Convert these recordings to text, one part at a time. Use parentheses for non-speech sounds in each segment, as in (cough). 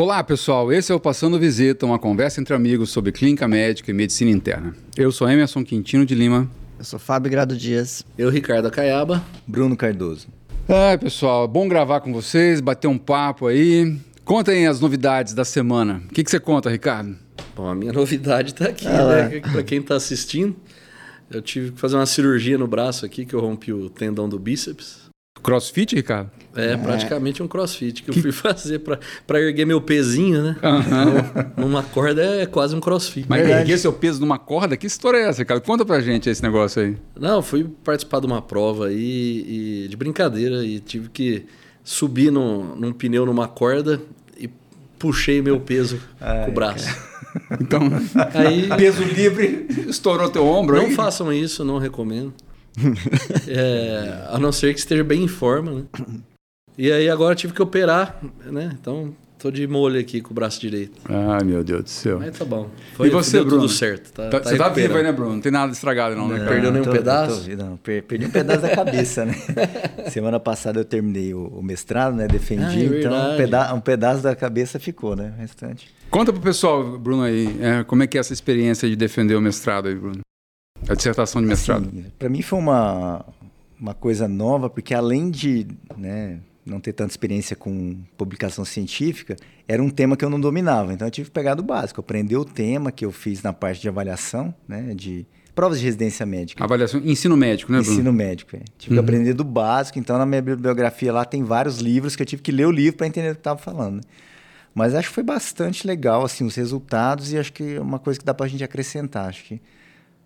Olá, pessoal. Esse é o Passando Visita, uma conversa entre amigos sobre clínica médica e medicina interna. Eu sou Emerson Quintino de Lima. Eu sou Fábio Grado Dias. Eu, Ricardo Caiaba. Bruno Cardoso. Ai, pessoal, bom gravar com vocês, bater um papo aí. Contem as novidades da semana. O que, que você conta, Ricardo? Bom, a minha (laughs) novidade está aqui, ah, né? Para quem está assistindo, eu tive que fazer uma cirurgia no braço aqui, que eu rompi o tendão do bíceps. Crossfit, Ricardo? É, praticamente um crossfit que, que... eu fui (laughs) fazer para erguer meu pezinho, né? Uhum. Numa corda é quase um crossfit. Mas Verdade. erguer seu peso numa corda? Que história é essa, Ricardo? Conta pra gente esse negócio aí. Não, fui participar de uma prova aí e, de brincadeira e tive que subir num, num pneu numa corda e puxei meu peso Ai, com o braço. Cara. Então, aí, peso livre, estourou teu ombro Não aí? façam isso, não recomendo. (laughs) é, a não ser que esteja bem em forma, né? E aí agora tive que operar, né? Então tô de molho aqui com o braço direito. Ai, meu Deus do céu. Mas tá bom. Foi, e você, Bruno? tudo certo. Tá, tá, tá você tá vivo aí, né, Bruno? Não tem nada estragado, não, né? Não, perdeu nenhum tô, pedaço? Tô, não, perdi um pedaço da cabeça, né? (laughs) Semana passada eu terminei o, o mestrado, né? Defendi, ah, é então um, peda um pedaço da cabeça ficou, né? O restante. Conta pro pessoal, Bruno, aí, é, como é que é essa experiência de defender o mestrado aí, Bruno? A dissertação de mestrado. Assim, para mim foi uma, uma coisa nova, porque além de né, não ter tanta experiência com publicação científica, era um tema que eu não dominava. Então eu tive que pegar do básico, aprender o tema que eu fiz na parte de avaliação, né, de provas de residência médica. Avaliação, ensino médico, né, Bruno? Ensino médico, é. Tive uhum. que aprender do básico. Então na minha bibliografia lá tem vários livros que eu tive que ler o livro para entender o que estava falando. Né? Mas acho que foi bastante legal assim os resultados e acho que é uma coisa que dá para a gente acrescentar. Acho que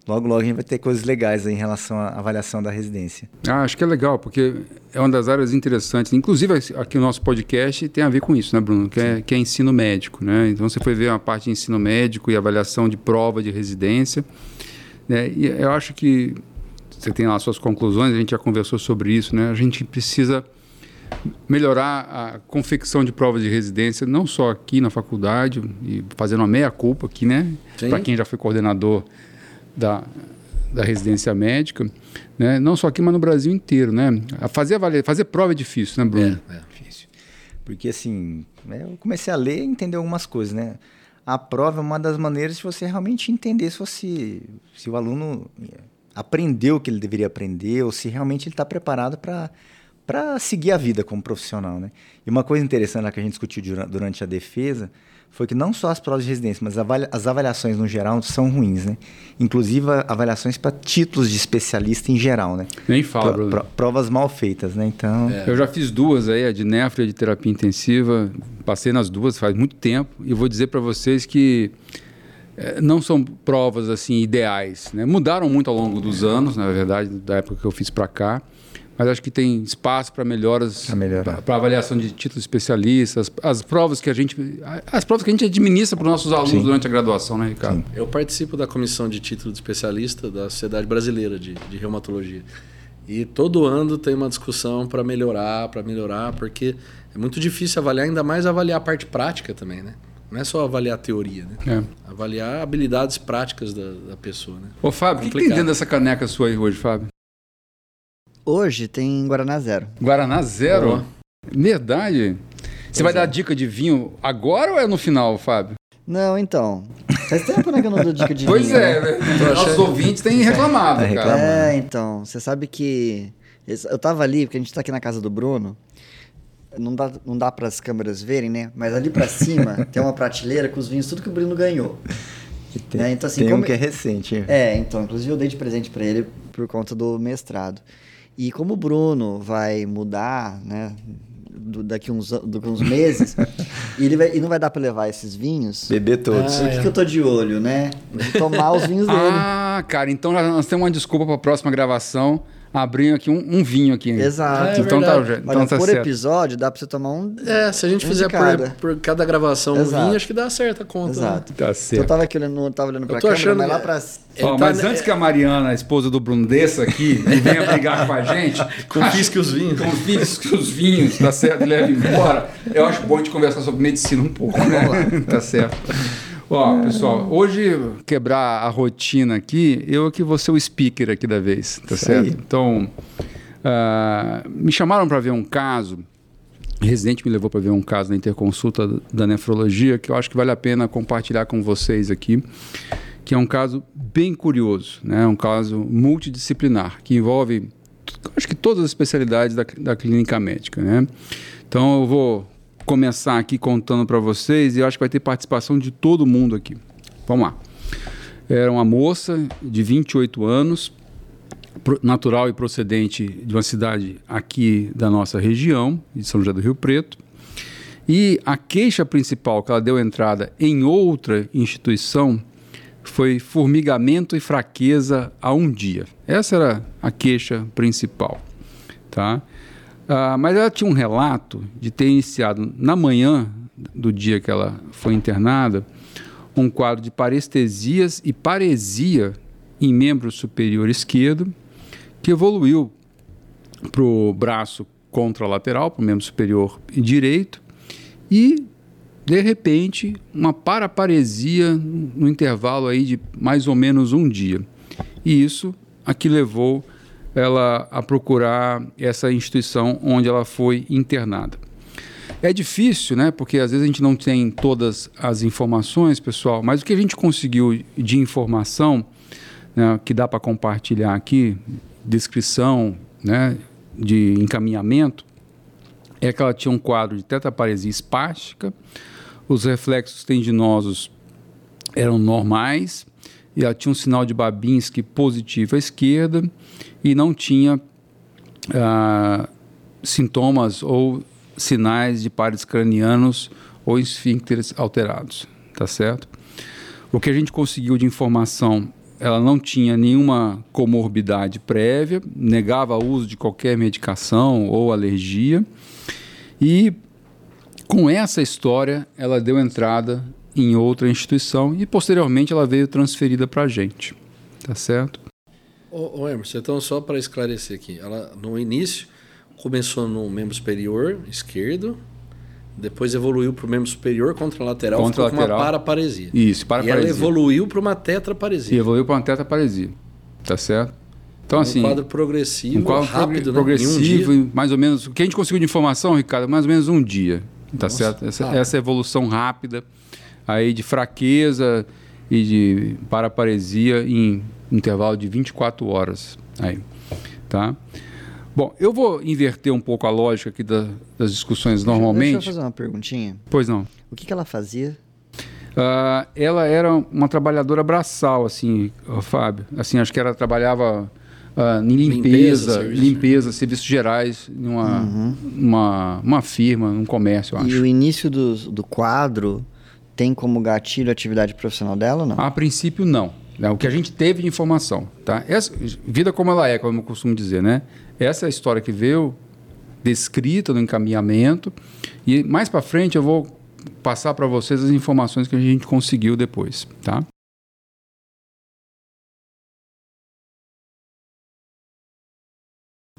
Logo, logo a gente vai ter coisas legais em relação à avaliação da residência. Ah, acho que é legal, porque é uma das áreas interessantes. Inclusive, aqui o nosso podcast tem a ver com isso, né, Bruno? Que é, que é, ensino médico, né? Então, você foi ver uma parte de ensino médico e avaliação de prova de residência. Né? E eu acho que você tem lá suas conclusões, a gente já conversou sobre isso, né? A gente precisa melhorar a confecção de provas de residência, não só aqui na faculdade, e fazendo uma meia-culpa aqui, né? Para quem já foi coordenador da, da residência médica, né? não só aqui, mas no Brasil inteiro. Né? Fazer, fazer prova é difícil, né, Bruno? É, é difícil. Porque assim, né, eu comecei a ler e entender algumas coisas, né? A prova é uma das maneiras de você realmente entender se, você, se o aluno aprendeu o que ele deveria aprender ou se realmente ele está preparado para para seguir a vida como profissional, né? E uma coisa interessante que a gente discutiu durante a defesa foi que não só as provas de residência, mas as avaliações no geral são ruins, né? Inclusive avaliações para títulos de especialista em geral, né? Nem fala, Pro, pro, Provas mal feitas, né? Então... É. Eu já fiz duas aí, a de nefro e a de terapia intensiva, passei nas duas faz muito tempo e vou dizer para vocês que é, não são provas assim ideais, né? Mudaram muito ao longo dos anos, na verdade, da época que eu fiz para cá mas acho que tem espaço para melhoras, para avaliação de títulos especialistas, as provas que a gente, as provas que a gente administra para os nossos alunos Sim. durante a graduação, né, Ricardo? Sim. Eu participo da comissão de título de especialista da Sociedade Brasileira de, de Reumatologia. E todo ano tem uma discussão para melhorar, para melhorar, porque é muito difícil avaliar, ainda mais avaliar a parte prática também, né? Não é só avaliar a teoria, né? É. Avaliar habilidades práticas da, da pessoa, né? Ô, Fábio, o que, que tem dentro dessa caneca sua aí hoje, Fábio? Hoje tem Guaraná Zero. Guaraná Zero? Oh. Verdade. Você vai é. dar dica de vinho agora ou é no final, Fábio? Não, então. Faz tempo né, que eu não dou dica de pois vinho. Pois é, né? né? Nossos ouvintes têm reclamado, tá cara. É, então. Você sabe que. Eu tava ali, porque a gente tá aqui na casa do Bruno. Não dá, não dá para as câmeras verem, né? Mas ali para cima (laughs) tem uma prateleira com os vinhos, tudo que o Bruno ganhou. Tem, né? então, assim, tem como... um que é recente. É, então. Inclusive eu dei de presente para ele por conta do mestrado. E como o Bruno vai mudar, né? Do, daqui uns, daqui uns meses, e, (laughs) ele vai, e não vai dar para levar esses vinhos. Beber todos. Ah, o que, é. que eu tô de olho, né? Tomar os vinhos dele. Ah, cara, então nós temos uma desculpa para a próxima gravação abrindo aqui um, um, vinho aqui. Exato. É, então tá, então Olha, tá por certo. episódio dá pra você tomar um. É, se a gente um fizer por, por, cada gravação Exato. um vinho, acho que dá certo a conta. Né? Exato. Né? Tá certo. Eu tava aqui olhando, tava olhando pra eu tô câmera, achando mas lá pra. Oh, mas tá... antes que a Mariana, a esposa do Bruno, desça aqui e venha brigar com a gente, (laughs) confisque os vinhos. Confisque os vinhos, tá certo? Leve embora. Eu acho bom a gente conversar sobre medicina um pouco, né? (laughs) tá certo. Ó, pessoal, hoje quebrar a rotina aqui, eu que vou ser o speaker aqui da vez, tá Isso certo? Aí. Então, uh, me chamaram para ver um caso residente me levou para ver um caso na interconsulta da nefrologia que eu acho que vale a pena compartilhar com vocês aqui, que é um caso bem curioso, né? um caso multidisciplinar, que envolve acho que todas as especialidades da, da clínica médica. Né? Então eu vou começar aqui contando para vocês e eu acho que vai ter participação de todo mundo aqui. Vamos lá. Era uma moça de 28 anos, natural e procedente de uma cidade aqui da nossa região, de São José do Rio Preto. E a queixa principal que ela deu entrada em outra instituição foi formigamento e fraqueza a um dia. Essa era a queixa principal, tá? Ah, mas ela tinha um relato de ter iniciado na manhã do dia que ela foi internada um quadro de parestesias e paresia em membro superior esquerdo que evoluiu para o braço contralateral, para o membro superior direito, e, de repente, uma paraparesia no intervalo aí de mais ou menos um dia. E isso aqui levou ela a procurar essa instituição onde ela foi internada. É difícil, né? Porque às vezes a gente não tem todas as informações, pessoal, mas o que a gente conseguiu de informação, né, que dá para compartilhar aqui, descrição, né, de encaminhamento, é que ela tinha um quadro de tetraparesia espástica, os reflexos tendinosos eram normais, e ela tinha um sinal de Babinski positivo à esquerda e não tinha ah, sintomas ou sinais de pares cranianos ou esfíncteres alterados, tá certo? O que a gente conseguiu de informação ela não tinha nenhuma comorbidade prévia, negava o uso de qualquer medicação ou alergia. E com essa história, ela deu entrada em outra instituição e posteriormente ela veio transferida para a gente. Tá certo? Ô, ô Emerson, então só para esclarecer aqui, ela no início começou no membro superior esquerdo, depois evoluiu para o membro superior contralateral, contra ficou com uma paraparesia. Isso, paraparesia. E ela evoluiu para uma tetraparesia. E evoluiu para uma tetraparesia. Tá certo? Então, um assim. quadro progressivo, um quadro rápido, progressivo, né? um mais ou menos. O que a gente conseguiu de informação, Ricardo, mais ou menos um dia. Tá Nossa, certo? Essa, ah. essa evolução rápida aí de fraqueza e de paraparesia em intervalo de 24 horas. Aí, tá? Bom, eu vou inverter um pouco a lógica aqui da, das discussões normalmente. Deixa eu fazer uma perguntinha. Pois não. O que, que ela fazia? Uh, ela era uma trabalhadora braçal, assim, Fábio. Assim, acho que ela trabalhava uh, em limpeza, limpeza, serviço, limpeza serviços gerais, numa uhum. uma, uma firma, num comércio, acho. E o início do, do quadro tem como gatilho a atividade profissional dela ou não? A princípio, não. É o que a gente teve de informação. Tá? Essa, vida como ela é, como eu costumo dizer, né? Essa é a história que veio descrita no encaminhamento. E mais para frente eu vou passar para vocês as informações que a gente conseguiu depois. Tá?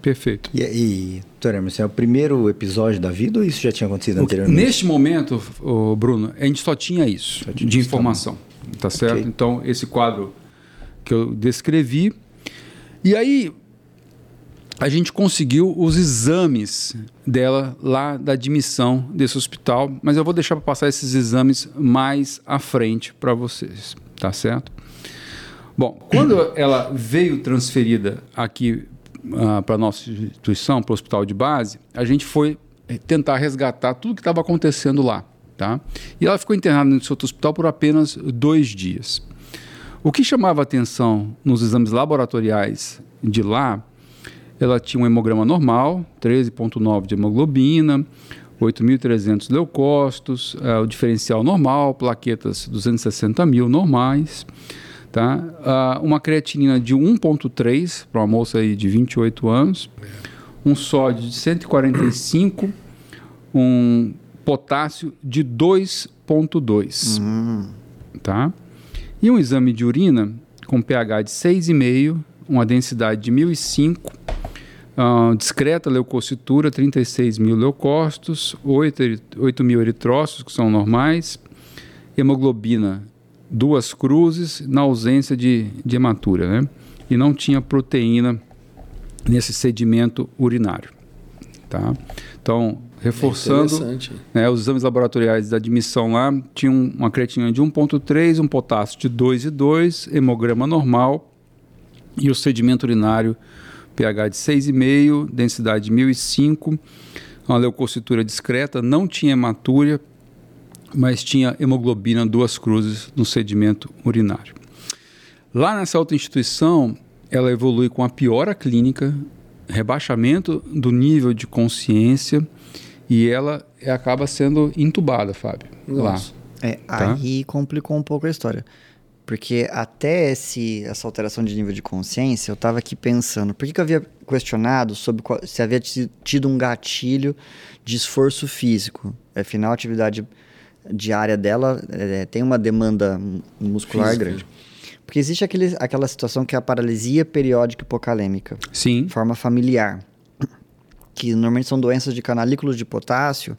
Perfeito. E, e Emerson, é o primeiro episódio da vida ou isso já tinha acontecido anteriormente? Neste momento, oh, Bruno, a gente só tinha isso só tinha de informação. Tá, tá certo? Okay. Então, esse quadro que eu descrevi. E aí, a gente conseguiu os exames dela lá da admissão desse hospital, mas eu vou deixar para passar esses exames mais à frente para vocês, tá certo? Bom, quando ela veio transferida aqui uh, para a nossa instituição, para o hospital de base, a gente foi eh, tentar resgatar tudo que estava acontecendo lá. Tá? E ela ficou internada nesse outro hospital por apenas dois dias. O que chamava atenção nos exames laboratoriais de lá, ela tinha um hemograma normal, 13,9 de hemoglobina, 8.300 leucócitos, uh, o diferencial normal, plaquetas 260 mil normais, Tá? Uh, uma creatinina de 1,3 para uma moça aí de 28 anos, um sódio de 145, um potássio de 2,2. Uhum. Tá? E um exame de urina com pH de 6,5, uma densidade de 1.005, uh, discreta leucocitura, 36 mil leucócitos, 8, 8 mil eritrócitos, que são normais, hemoglobina duas cruzes na ausência de, de hematura, né? E não tinha proteína nesse sedimento urinário, Tá? Então, reforçando, Interessante. né, os exames laboratoriais da admissão lá tinham uma creatinina de 1,3, um potássio de 2,2, hemograma normal e o sedimento urinário pH de 6,5, densidade de 1005, uma leucocitura discreta, não tinha hematúria, mas tinha hemoglobina duas cruzes no sedimento urinário. Lá nessa outra instituição, ela evolui com a piora clínica, rebaixamento do nível de consciência e ela acaba sendo entubada, Fábio. Nossa. Lá. É, Tá. aí complicou um pouco a história. Porque até esse, essa alteração de nível de consciência, eu estava aqui pensando, por que, que eu havia questionado sobre qual- se havia ti- tido um gatilho de esforço físico? Afinal, atividade diária dela é, tem uma demanda mu- muscular Física. grande. Porque existe aquele, aquela situação que é a paralisia periódica hipocalêmica Sim, forma familiar, que normalmente são doenças de canalículos de potássio,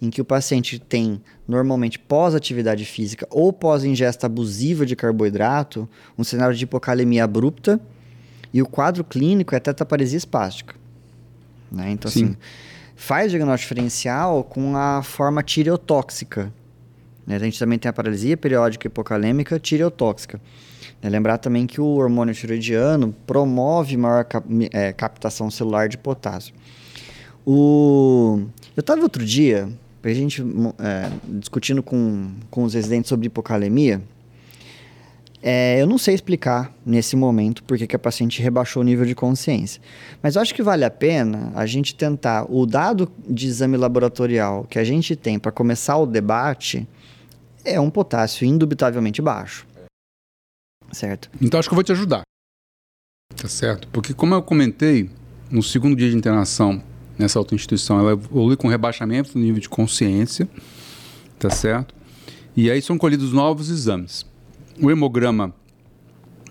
em que o paciente tem, normalmente pós-atividade física ou pós-ingesta abusiva de carboidrato, um cenário de hipocalemia abrupta, e o quadro clínico é tetaparesia espástica. Né? Então, Sim. assim, faz diagnóstico diferencial com a forma tireotóxica. né? A gente também tem a paralisia periódica hipocalêmica tireotóxica. É lembrar também que o hormônio tiroidiano promove maior cap- eh, captação celular de potássio. O... Eu estava outro dia, a gente eh, discutindo com, com os residentes sobre hipocalemia. É, eu não sei explicar nesse momento porque que a paciente rebaixou o nível de consciência. Mas eu acho que vale a pena a gente tentar o dado de exame laboratorial que a gente tem para começar o debate é um potássio indubitavelmente baixo. Certo? Então acho que eu vou te ajudar. Tá certo? Porque como eu comentei, no segundo dia de internação nessa outra instituição, ela evolui com rebaixamento do nível de consciência, tá certo? E aí são colhidos novos exames. O hemograma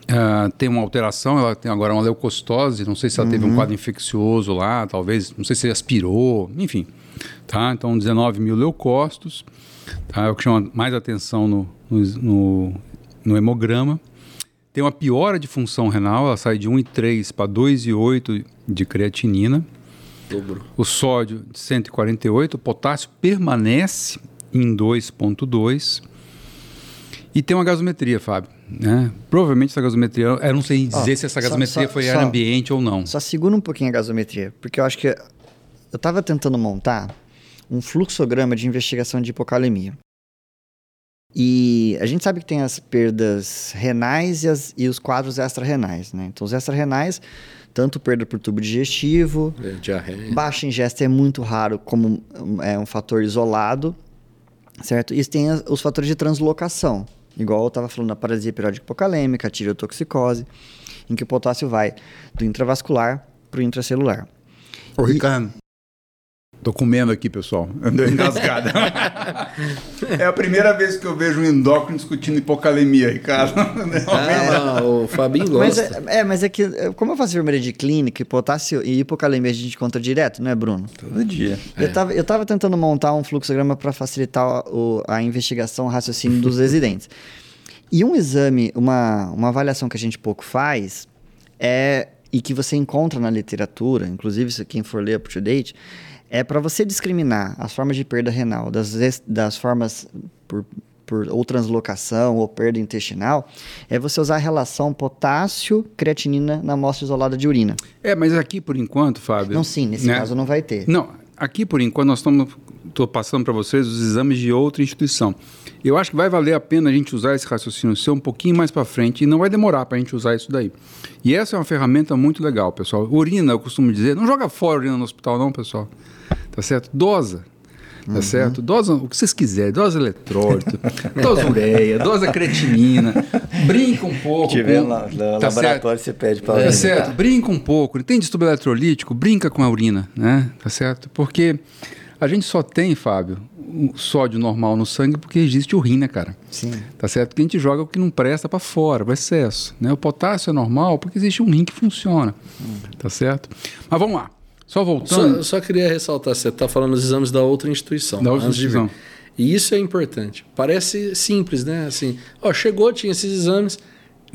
ah, tem uma alteração, ela tem agora uma leucocitose, não sei se ela teve um quadro infeccioso lá, talvez, não sei se aspirou, enfim. Tá? Então 19 mil leucócitos, tá? é o que chama mais atenção no, no, no, no hemograma. Tem uma piora de função renal, ela sai de 1,3 para 2,8 de creatinina. Dobro. O sódio de 148, o potássio permanece em 2,2. E tem uma gasometria, Fábio. Né? Provavelmente essa gasometria, eu não sei dizer se essa gasometria só- foi só- ar ambiente ou não. Só segura um pouquinho a gasometria, porque eu acho que eu estava tentando montar um fluxograma de investigação de hipocalemia. E a gente sabe que tem as perdas renais e, as- e os quadros extra-renais, né? Então, os extra-renais, tanto perda por tubo digestivo, É, diarreia. baixa ingesta é muito raro como um, é um fator isolado, certo? E tem os fatores de translocação, igual eu estava falando da paralisia periódica hipocalêmica, a tireotoxicose, em que o potássio vai do intravascular para o intracelular. Ô, Ricardo. Tô comendo aqui, pessoal. Andou engasgada. (laughs) é a primeira vez que eu vejo um endócrino discutindo hipocalemia, Ricardo. Ah, o Fabinho Mas gosta. é, é, mas é que, é, como eu faço enfermeira de clínica, potássio e hipocalemia a gente conta direto, não é, Bruno? Todo dia. Eu, tava, eu tava tentando montar um fluxograma para facilitar o- a investigação, o raciocínio dos (laughs) residentes. E um exame, uma, uma avaliação que a gente pouco faz, é e que você encontra na literatura, inclusive se quem for ler up to date, é para você discriminar as formas de perda renal das, das formas por, por ou translocação ou perda intestinal, é você usar a relação potássio-creatinina na amostra isolada de urina. É, mas aqui por enquanto, Fábio. Não, sim, nesse né? caso não vai ter. Não, aqui por enquanto nós estamos estou passando para vocês os exames de outra instituição. Eu acho que vai valer a pena a gente usar esse raciocínio seu um pouquinho mais para frente e não vai demorar para a gente usar isso daí. E essa é uma ferramenta muito legal, pessoal. Urina, eu costumo dizer, não joga fora urina no hospital não, pessoal. Tá certo? Dosa. Tá certo? Dosa o que vocês quiserem, dosa eletrólito, (laughs) dosa ureia, dosa creatinina. Brinca um pouco. Se tiver com- lá no tá laboratório, você pede para Tá certo, brinca um pouco. Tem distúrbio eletrolítico, brinca com a urina, né? Tá certo? Porque a gente só tem, Fábio, sódio normal no sangue porque existe o rim, né, cara? Sim. Tá certo? Que a gente joga o que não presta para fora, o excesso. Né? O potássio é normal porque existe um rim que funciona. Tá certo? Mas vamos lá. Só Só, voltando. só queria ressaltar, você está falando dos exames da outra instituição. Da outra instituição. E isso é importante. Parece simples, né? Assim, ó, chegou, tinha esses exames,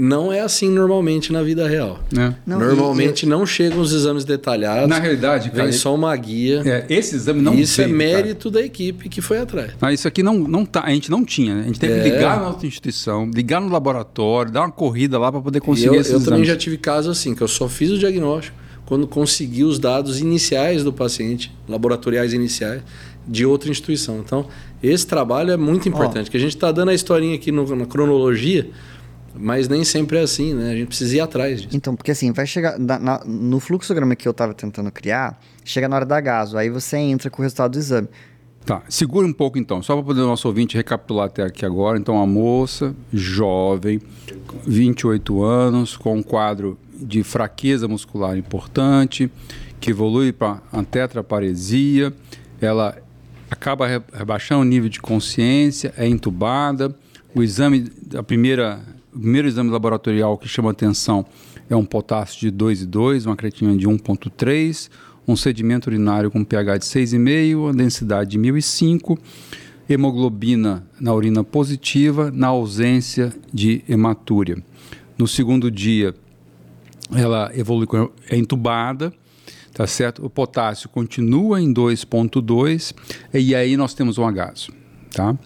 não é assim normalmente na vida real. né? Não, normalmente não chegam os exames detalhados. Na realidade, cara, vem só uma guia. é, esse exame não isso é veio, cara. mérito da equipe que foi atrás. Ah, isso aqui não, não tá, a gente não tinha. né? A gente teve que É. ligar na outra instituição, ligar no laboratório, dar uma corrida lá para poder E conseguir eu, esses eu também exames. já tive casos assim, que eu só fiz o diagnóstico quando consegui os dados iniciais do paciente, laboratoriais iniciais, de outra instituição. Então, esse trabalho é muito importante, que a gente está dando a historinha aqui no- na cronologia, mas nem sempre é assim, né? A gente precisa ir atrás disso. Então, porque assim, vai chegar. na- na- no fluxograma que eu tava tentando criar, chega na hora da gaso, aí você entra com o resultado do exame. Tá, segura um pouco então, só para poder o nosso ouvinte recapitular até aqui agora. Então, uma moça, jovem, 28 anos, com um quadro de fraqueza muscular importante, que evolui para a tetraparesia, ela acaba re- rebaixando o nível de consciência, é entubada. O exame, a primeira, o primeiro exame laboratorial que chama atenção é um potássio de 2,2, uma creatina de 1,3, um sedimento urinário com pH de 6,5, uma densidade de 1005, hemoglobina na urina positiva, na ausência de hematúria. No segundo dia, ela evolui, é entubada, tá certo? O potássio continua em 2.2 e aí nós temos um agaso, tá?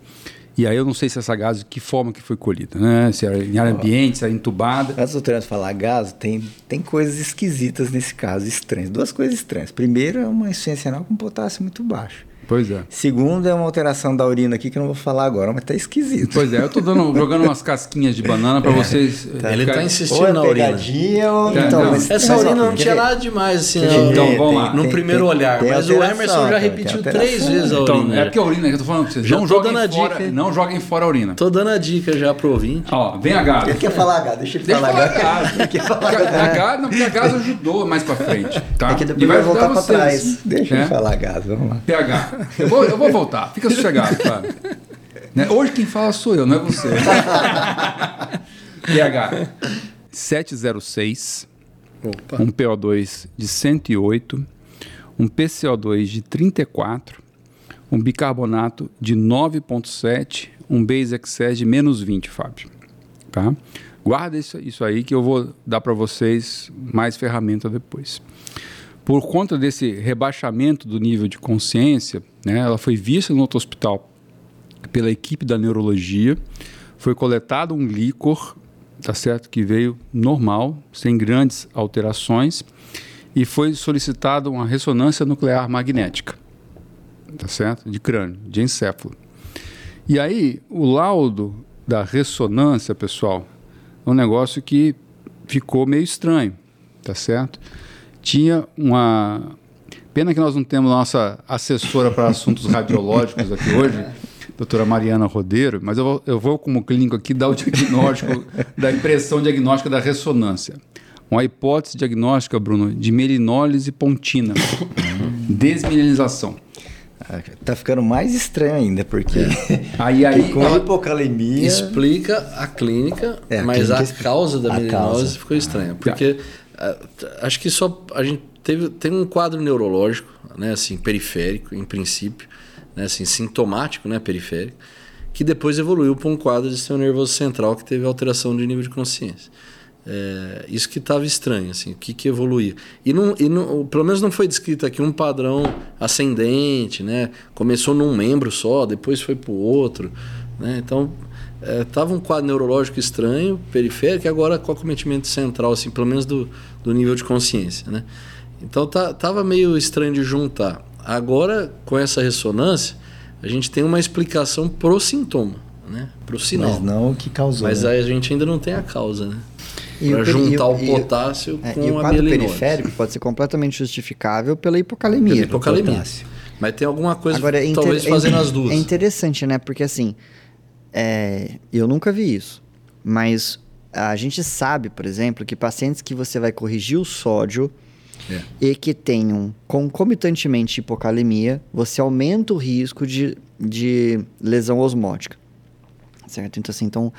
E aí eu não sei se essa gaso, que forma que foi colhida, né? Se era em ar ambiente, se era entubada. Antes do Trânsito falar gás, tem, tem coisas esquisitas nesse caso, estranhas. Duas coisas estranhas. Primeiro, é uma insuficiência renal com potássio muito baixo. Pois é. Segundo, é uma alteração da urina aqui que eu não vou falar agora, mas tá esquisito. Pois é, eu tô dando, jogando umas casquinhas de banana para vocês. eh, Ele ficarem- tá Ou insistindo é na urina. ou... É, Então, não. mas- Essa mas, ó, urina não quer tinha nada demais assim, Quer ver? Então, vamos lá. no Tem- primeiro tem- olhar. tem mas o alteração, Emerson já repetiu três vezes a Então, urina. é porque a urina que eu tô falando pra vocês. Já não joguem a fora, dica. não joguem fora a urina. Tô dando a dica já pro ouvinte. Ó, vem a gás. Ele quer falar gás, deixa ele falar falar gás. (laughs) gás. Porque A gás, não, porque a gás ajudou mais pra frente, tá? É que depois E vai voltar pra vocês. trás. Deixa É? ele falar gás, vamos lá. PH. (laughs) Eu vou, eu vou voltar. Fica sossegado, cara. Né? Hoje quem fala sou eu, não é você. (laughs) PH 706, Opa. um PO2 de 108, um PCO2 de 34, um bicarbonato de 9,7, um base excess de menos 20, Fábio. Tá? Guarda isso, isso aí que eu vou dar para vocês mais ferramenta depois. Por conta desse rebaixamento do nível de consciência, né, ela foi vista no outro hospital pela equipe da neurologia, foi coletado um líquor, tá certo, que veio normal, sem grandes alterações, e foi solicitado uma ressonância nuclear magnética, tá certo, de crânio, de encéfalo. E aí, o laudo da ressonância, pessoal, é um negócio que ficou meio estranho, tá certo? Tinha uma. Pena que nós não temos nossa assessora para assuntos radiológicos aqui hoje, doutora Mariana Rodeiro, mas eu vou, eu vou como clínico aqui, dar o diagnóstico da impressão diagnóstica da ressonância. Uma hipótese diagnóstica, Bruno, de melinólise pontina, desmineralização. Tá ficando mais estranho ainda, porque Aí, aí, com ela- hipocalemia... Explica a clínica, É, a mas clínica a causa da A melinose causa. ficou estranha. Porque ah, t- acho que só a gente teve, tem um quadro neurológico, né, assim, periférico, em princípio, né, assim, sintomático, né, periférico, que depois evoluiu para um quadro de sistema nervoso central que teve alteração de nível de consciência. É, isso que estava estranho, assim, o que, que evoluía. E, não, e não, pelo menos não foi descrito aqui um padrão ascendente, né? Começou num membro só, depois foi para o outro. Né? Então, estava um quadro neurológico estranho, periférico, e agora com acometimento central, assim, pelo menos do, do nível de consciência. Né? Então, tá, tava meio estranho de juntar. Agora, com essa ressonância, a gente tem uma explicação pro sintoma, né? pro sinal. Mas não o que causou. Mas né? aí a gente ainda não tem a causa, né? E Para juntar e o, o- e- potássio É, com e o a quadro mielinose. periférico pode ser completamente justificável pela hipocalemia. Pela hipocalemia. Mas tem alguma coisa, Agora, é talvez é fazendo inter- as duas. É interessante, né? Porque assim, é, eu nunca vi isso. Mas a gente sabe, por exemplo, que pacientes que você vai corrigir o sódio É. e que tenham concomitantemente hipocalemia, você aumenta o risco de, de lesão osmótica. Certo? Então, assim, então,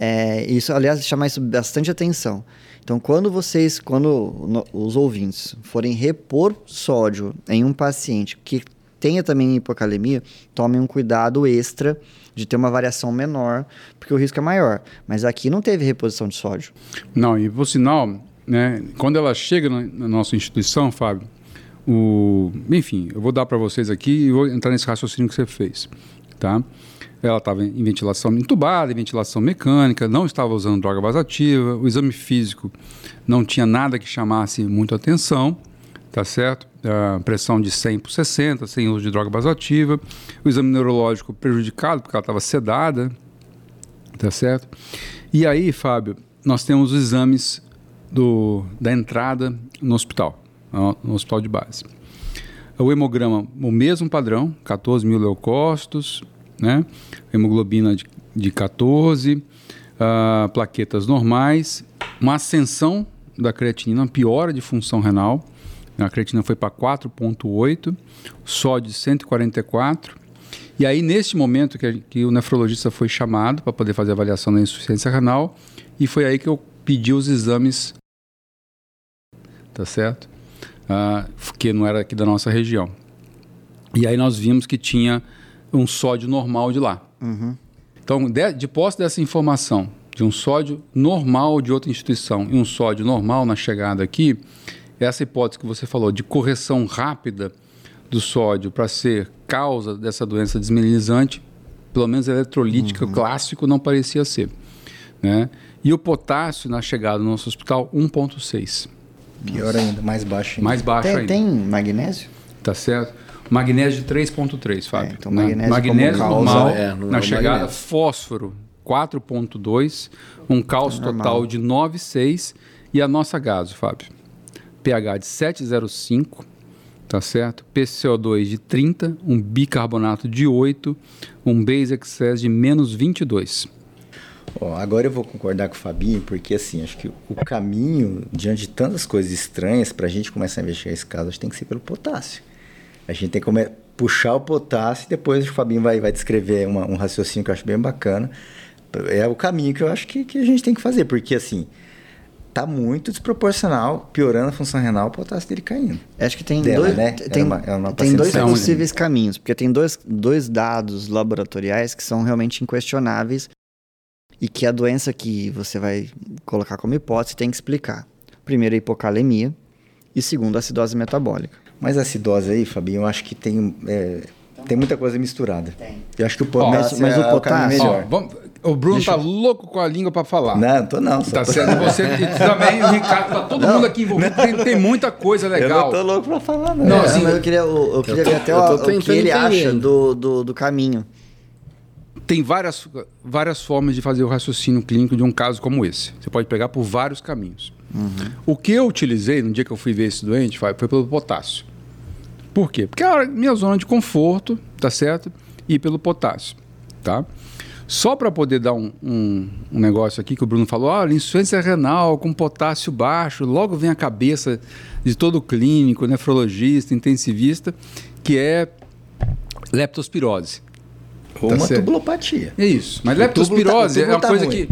é, isso, aliás, chama isso bastante atenção. Então, quando vocês, quando no- os ouvintes forem repor sódio em um paciente que tenha também hipocalemia, tome um cuidado extra de ter uma variação menor, porque o risco é maior. Mas aqui não teve reposição de sódio. Não, e por sinal, né, quando ela chega na, na nossa instituição, Fábio, o, enfim, eu vou dar para vocês aqui e vou entrar nesse raciocínio que você fez, tá? Ela estava em ventilação entubada, em ventilação mecânica, não estava usando droga vasativa, o exame físico não tinha nada que chamasse muito atenção, tá certo? A pressão de 100 por 60, sem uso de droga vasoativa, o exame neurológico prejudicado porque ela estava sedada, tá certo? E aí, Fábio, nós temos os exames do, da entrada no hospital, no hospital de base. O hemograma, o mesmo padrão, 14 mil leucócitos, né? hemoglobina de, de 14, uh, plaquetas normais, uma ascensão da creatinina, uma piora de função renal, a creatina foi para 4,8, sódio 144. E aí, neste momento que, que o nefrologista foi chamado para poder fazer a avaliação da insuficiência renal, e foi aí que eu pedi os exames, tá certo? Uh, que não era aqui da nossa região. E aí nós vimos que tinha um sódio normal de lá. Uhum. Então, de, de posse dessa informação, de um sódio normal de outra instituição e um sódio normal na chegada aqui, essa hipótese que você falou de correção rápida do sódio para ser causa dessa doença desmineralizante, pelo menos eletrolítica uhum. clássico, não parecia ser. Né? E o potássio na chegada no nosso hospital, 1,6. Pior ainda, mais baixo ainda. Mais baixo tem, ainda. Tem magnésio? Tá certo. Magnésio de 3,3, Fábio. É, então magnésio, magnésio normal, é, na é chegada, magnésio. fósforo 4,2, um cálcio É total de 9,6 e a nossa gaso, Fábio. pH de 7,05, tá certo? PCO2 de 30, um bicarbonato de 8, um base excess de menos 22. Ó, agora eu vou concordar com o Fabinho, porque assim, acho que o caminho, diante de tantas coisas estranhas, para a gente começar a investigar esse caso, acho que tem que ser pelo potássio. A gente tem que puxar o potássio e depois o Fabinho vai, vai descrever uma- um raciocínio que eu acho bem bacana. É o caminho que eu acho que, que a gente tem que fazer, porque assim, tá muito desproporcional, piorando a função renal, o potássio dele caindo. Acho que tem Dela, dois, né? tem, uma- uma tem dois possíveis caminhos, porque tem dois, dois dados laboratoriais que são realmente inquestionáveis e que a doença que você vai colocar como hipótese tem que explicar. Primeiro, a hipocalemia e segundo, a acidose metabólica. Mas a acidose aí, Fabinho, eu acho que tem, é, tem muita coisa misturada. Tem. Eu acho que o potássio mas- mas é o potássio- melhor. Ó, vamos- o Bruno tá louco com a língua para falar. Não, tô não. Tá tô- certo, você (laughs) também, o Ricardo, tá todo Não, mundo aqui envolvido, tem, tem muita coisa Eu legal. não tô louco pra falar, não. Não, assim, mas eu queria, eu, eu queria tô- ver até eu o, tô o que ele acha do, do, do caminho. Tem várias, várias formas de fazer o raciocínio clínico de um caso como esse. Você pode pegar por vários caminhos. O que eu utilizei no dia que eu fui ver esse doente foi foi pelo potássio. Por quê? Porque é a minha zona de conforto, tá certo? E pelo potássio, tá? Só para poder dar um, um, um negócio aqui que o Bruno falou, ah, insuficiência renal com potássio baixo, logo vem a cabeça de todo clínico, nefrologista, intensivista, que é leptospirose. Ou Tá uma certo. tubulopatia. É isso. Mas O leptospirose túbulo tá- é uma tá coisa ruim. que.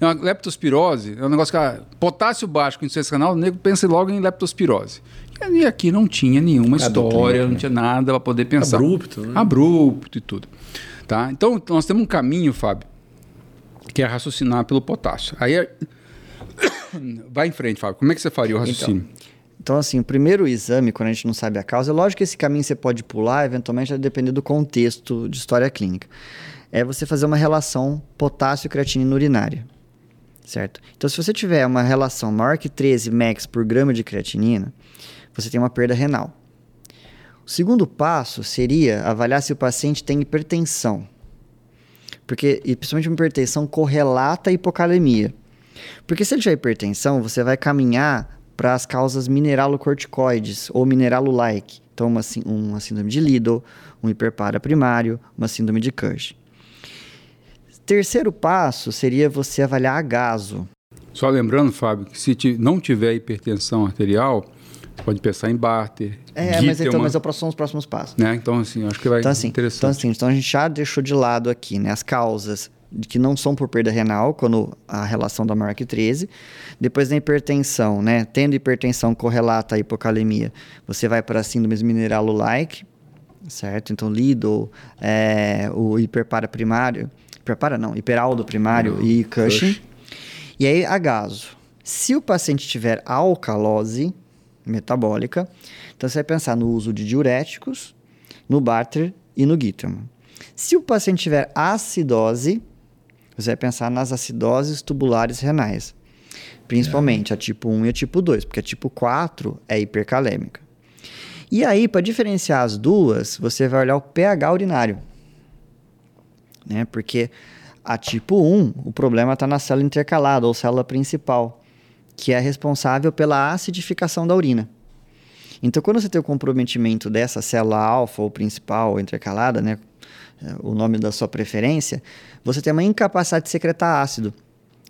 É uma leptospirose é um negócio que. ah, potássio baixo com insuficiência renal, o nego pensa logo em leptospirose. E aqui não tinha nenhuma história, não né? tinha nada para poder pensar. Abrupto, né? Abrupto e tudo. Tá? Então, nós temos um caminho, Fábio, que é raciocinar pelo potássio. Aí. é- (coughs) Vai em frente, Fábio. Como é que você faria o raciocínio? Então, assim, o primeiro exame, quando a gente não sabe a causa, é lógico que esse caminho você pode pular, eventualmente vai depender do contexto de história clínica. É você fazer uma relação potássio-creatinina urinária, certo? Então, se você tiver uma relação maior que 13 max por grama de creatinina, você tem uma perda renal. O segundo passo seria avaliar se o paciente tem hipertensão. Porque, e principalmente uma hipertensão correlata à hipocalemia. Porque se ele tiver hipertensão, você vai caminhar para as causas mineralocorticoides ou mineralo-like. Então, uma, uma síndrome de Liddle, um hiperpara primário, uma síndrome de Cush. Terceiro passo seria você avaliar a gaso. Só lembrando, Fábio, que se não tiver hipertensão arterial, pode pensar em Barter. É, mas, então, Gittelman, mas é- são os próximos passos. né? Então, assim, acho que vai Então assim, interessante. então, assim, então a gente já deixou de lado aqui né, as causas de que não são por perda renal, quando a relação da maior que 13. Depois da hipertensão, né? Tendo hipertensão correlata à hipocalemia, você vai para síndromes mineralo-like. certo? Então, Lido, é, o hiperpara primário, hiperpara não, hiperaldo primário e Cushing. Cushing. E aí, agaso. Se o paciente tiver alcalose metabólica, então você vai pensar no uso de diuréticos, no Barter e no Gitterman. Se o paciente tiver acidose, você vai pensar nas acidoses tubulares renais. Principalmente a tipo 1 e a tipo 2, porque a tipo 4 é hipercalêmica. E aí, para diferenciar as duas, você vai olhar o pH urinário. Né? Porque a tipo 1, o problema está na célula intercalada, ou célula principal, que é responsável pela acidificação da urina. Então, quando você tem o comprometimento dessa célula alfa ou principal ou intercalada, né, o nome da sua preferência, você tem uma incapacidade de secretar ácido.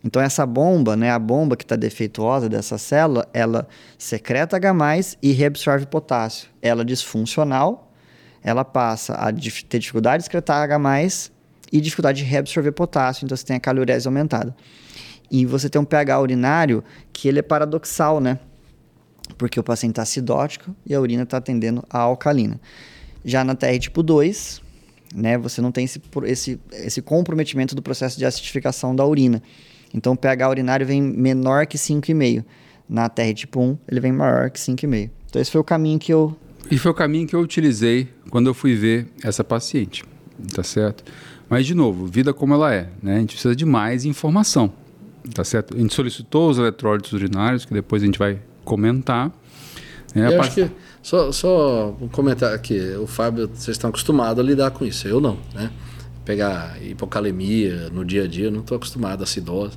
Então, essa bomba, né, a bomba que está defeituosa dessa célula, ela secreta H+, e reabsorve potássio. Ela é disfuncional, ela passa a ter dificuldade de secretar H+, e dificuldade de reabsorver potássio, então você tem a calurese aumentada. E você tem um pH urinário que ele é paradoxal, né? Porque o paciente está acidótico e a urina está tendendo a alcalina. Já na TR tipo 2, né, você não tem esse, esse, esse comprometimento do processo de acidificação da urina. Então o pH urinário vem menor que 5,5. Na TR tipo 1, ele vem maior que 5,5. Então esse foi o caminho que eu E foi o caminho que eu utilizei quando eu fui ver essa paciente, tá certo? Mas, de novo, vida como ela é, né? A gente precisa de mais informação, tá certo? A gente solicitou os eletrólitos urinários, que depois a gente vai comentar. A Eu acho que, só, só um comentário aqui, o Fábio, vocês estão acostumados a lidar com isso, eu não, né? Pegar hipocalemia no dia a dia, eu não estou acostumado, acidose.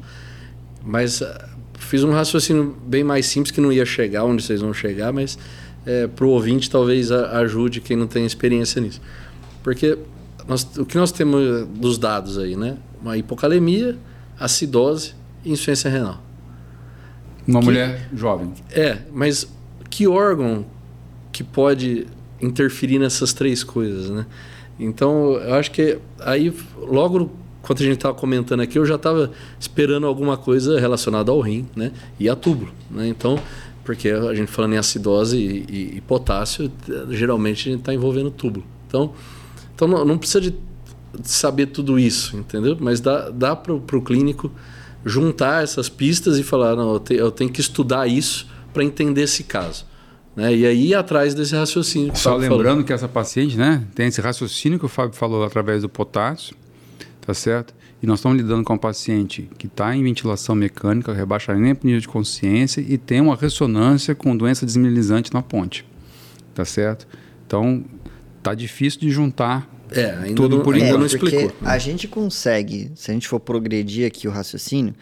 Mas ah, fiz um raciocínio bem mais simples que não ia chegar onde vocês vão chegar, mas é, para o ouvinte talvez a- ajude quem não tem experiência nisso. Porque nós- o que nós temos dos dados aí, né? Uma hipocalemia, acidose insuficiência renal. Uma que- mulher jovem. É, mas que órgão que pode interferir nessas três coisas, né? Então, eu acho que aí, logo quando a gente estava comentando aqui, eu já estava esperando alguma coisa relacionada ao rim, né? E a túbulo, né? Então, porque a gente falando em acidose e, e- e potássio, geralmente a gente está envolvendo túbulo. Então, então não, não precisa de de saber tudo isso, entendeu? Mas dá, dá para o clínico juntar essas pistas e falar, não, eu, te- eu tenho que estudar isso para entender esse caso. Né? E aí ir atrás desse raciocínio. que Só Fábio lembrando falou. que essa paciente, né, tem esse raciocínio que o Fábio falou através do potássio, tá certo? E nós estamos lidando com um paciente que está em ventilação mecânica, rebaixamento nível de consciência e tem uma ressonância com doença desmineralizante na ponte, tá certo? Então, tá difícil de juntar É, ainda Tudo não, por ainda É, não porque explicou. a gente consegue, se a gente for progredir aqui o raciocínio,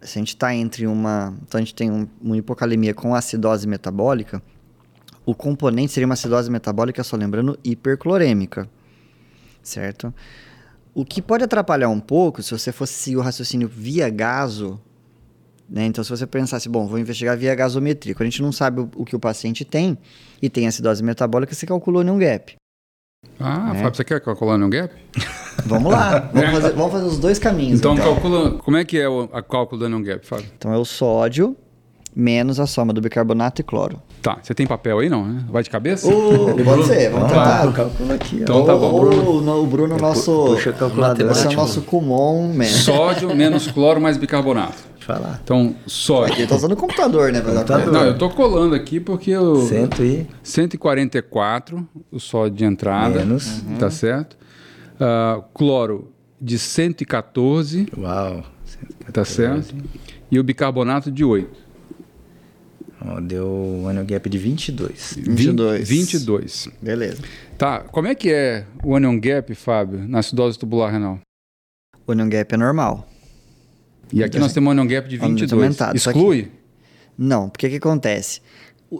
se a gente está entre uma. Então a gente tem um, uma hipocalemia com acidose metabólica, o componente seria uma acidose metabólica, só lembrando, hiperclorêmica. Certo? O que pode atrapalhar um pouco, se você fosse seguir o raciocínio via gaso, né? Então, se você pensasse, bom, vou investigar via gasometria, quando a gente não sabe o, o que o paciente tem e tem acidose metabólica, você calculou nenhum gap. Ah, É. Fábio, você quer calcular no gap? (laughs) Vamos lá, vamos fazer, vamos fazer os dois caminhos. Então, calcula. Como é que é o a cálculo do anion gap, Fábio? Então é o sódio menos a soma do bicarbonato e cloro. Tá, você tem papel aí não, né? Vai de cabeça? pode ser, vamos tentar. Ah, calcula aqui. ó. Então tá bom, Bruno. O, Bruno, nosso. puxa calculadora. Esse é o nosso Kumon, man. Sódio menos cloro mais bicarbonato. Falar. Então, sódio. Ele tá usando o computador, né? Computador. Não, eu tô colando aqui porque eu. Cento e 144 o sódio de entrada. menos. Tá certo? Ah, cloro de 114, Uau. tá certo? E o bicarbonato de 8. Ó, deu um anion gap de 22. 22. 22. Beleza. Tá, como é que é o anion gap, Fábio, na acidose tubular renal? O onion gap é normal. E aqui nós temos um gap de Anion 22. aumentado, só que- Exclui? Não, porque o que acontece?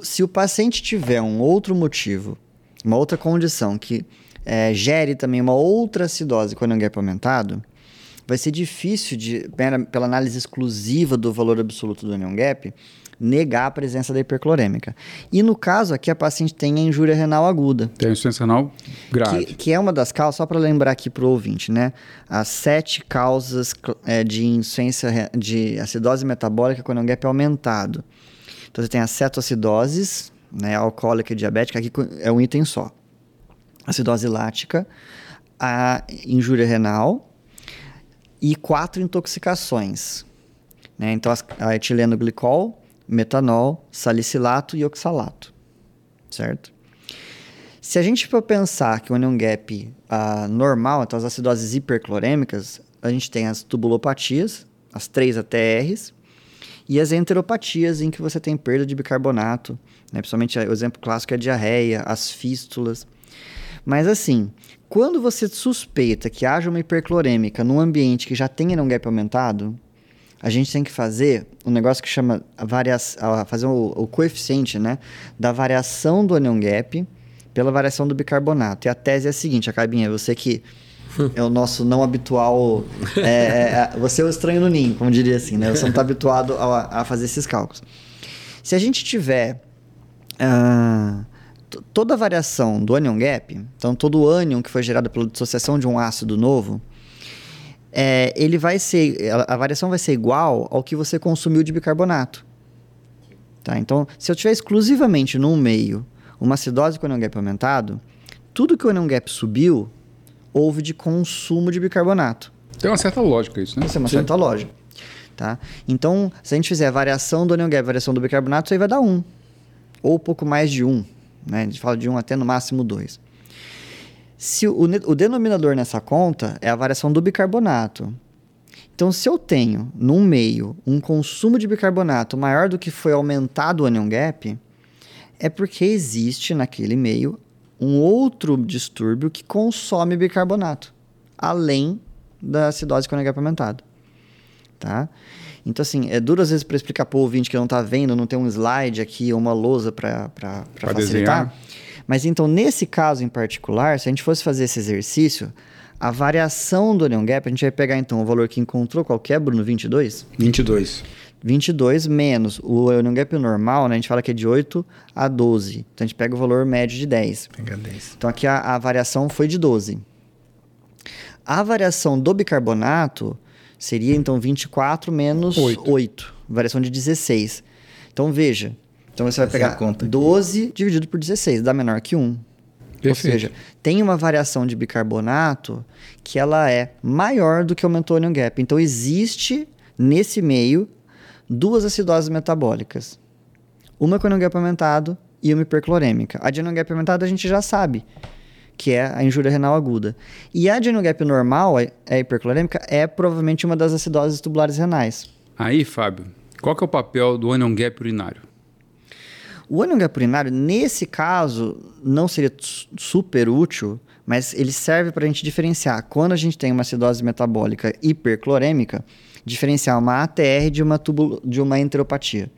Se o paciente tiver um outro motivo, uma outra condição que eh, gere também uma outra acidose com anion gap aumentado, vai ser difícil de, pela, pela análise exclusiva do valor absoluto do anion gap, negar a presença da hiperclorêmica. E no caso aqui, a paciente tem a injúria renal aguda. Tem insuficiência renal grave. Que, que é uma das causas, só para lembrar aqui para o ouvinte, né? As sete causas é, de insuficiência, de acidose metabólica quando o gap é aumentado. Então você tem as cetoacidoses, né, alcoólica e diabética, aqui é um item só. acidose lática, a injúria renal e quatro intoxicações. Né? Então, a etileno glicol, metanol, salicilato e oxalato. Certo? Se a gente for pensar que o anion gap uh, normal, então as acidoses hiperclorêmicas, a gente tem as tubulopatias, as três ATRs, e as enteropatias em que você tem perda de bicarbonato, né? principalmente o exemplo clássico é a diarreia, as fístulas. Mas assim, quando você suspeita que haja uma hiperclorêmica num ambiente que já tem anion gap aumentado, a gente tem que fazer um negócio que chama variação, fazer o, o, coeficiente né, da variação do anion gap pela variação do bicarbonato. E a tese é a seguinte, a cabinha, você que (laughs) é o nosso não habitual. É, é, é, você é o estranho no ninho, como diria assim, né? Você não está habituado a, a, fazer esses cálculos. Se a gente tiver uh, toda a variação do anion gap, então todo o ânion que foi gerado pela dissociação de um ácido novo, é, ele vai ser, a, variação vai ser igual ao que você consumiu de bicarbonato. Tá? Então, se eu tiver exclusivamente num meio uma acidose com anion gap aumentado, tudo que o anion gap subiu houve de consumo de bicarbonato. Tem uma certa lógica isso, né? Isso é uma Sim. certa lógica. Tá? Então, se a gente fizer a variação do anion gap, variação do bicarbonato, isso aí vai dar 1. Ou pouco mais de 1. Né? A gente fala de 1 até no máximo 2. Se o, o denominador nessa conta é a variação do bicarbonato. Então, se eu tenho, num meio, um consumo de bicarbonato maior do que foi aumentado o anion gap, é porque existe naquele meio um outro distúrbio que consome bicarbonato, além da acidose com NH aumentado. Tá? Então, assim, é duro às vezes para explicar para o ouvinte que não está vendo, não tem um slide aqui ou uma lousa para facilitar. Desenhar. Mas então, nesse caso em particular, se a gente fosse fazer esse exercício, a variação do onion gap, a gente vai pegar então o valor que encontrou, qual que é, Bruno? 22? 22. 22 menos o onion gap normal, né, a gente fala que é de 8 a 12. Então a gente pega o valor médio de 10. Pega 10. Então aqui a, a variação foi de 12. A variação do bicarbonato seria então 24 menos 8. 8 variação de 16. Então veja, então você vai Essa pegar é 12 aqui. dividido por 16, dá menor que 1. Perfeito. Ou seja, tem uma variação de bicarbonato que ela é maior do que o onion gap. Então existe nesse meio duas acidoses metabólicas. Uma com gap aumentado e uma hiperclorêmica. A de gap aumentado a gente já sabe, que é a injúria renal aguda. E a de gap normal, a hiperclorêmica, é provavelmente uma das acidoses tubulares renais. Aí, Fábio, qual que é o papel do anion gap urinário? O anion gap urinário, nesse caso, não seria super útil, mas ele serve para a gente diferenciar quando a gente tem uma acidose metabólica hiperclorêmica, diferenciar uma ATR de uma, tubulo, de uma enteropatia.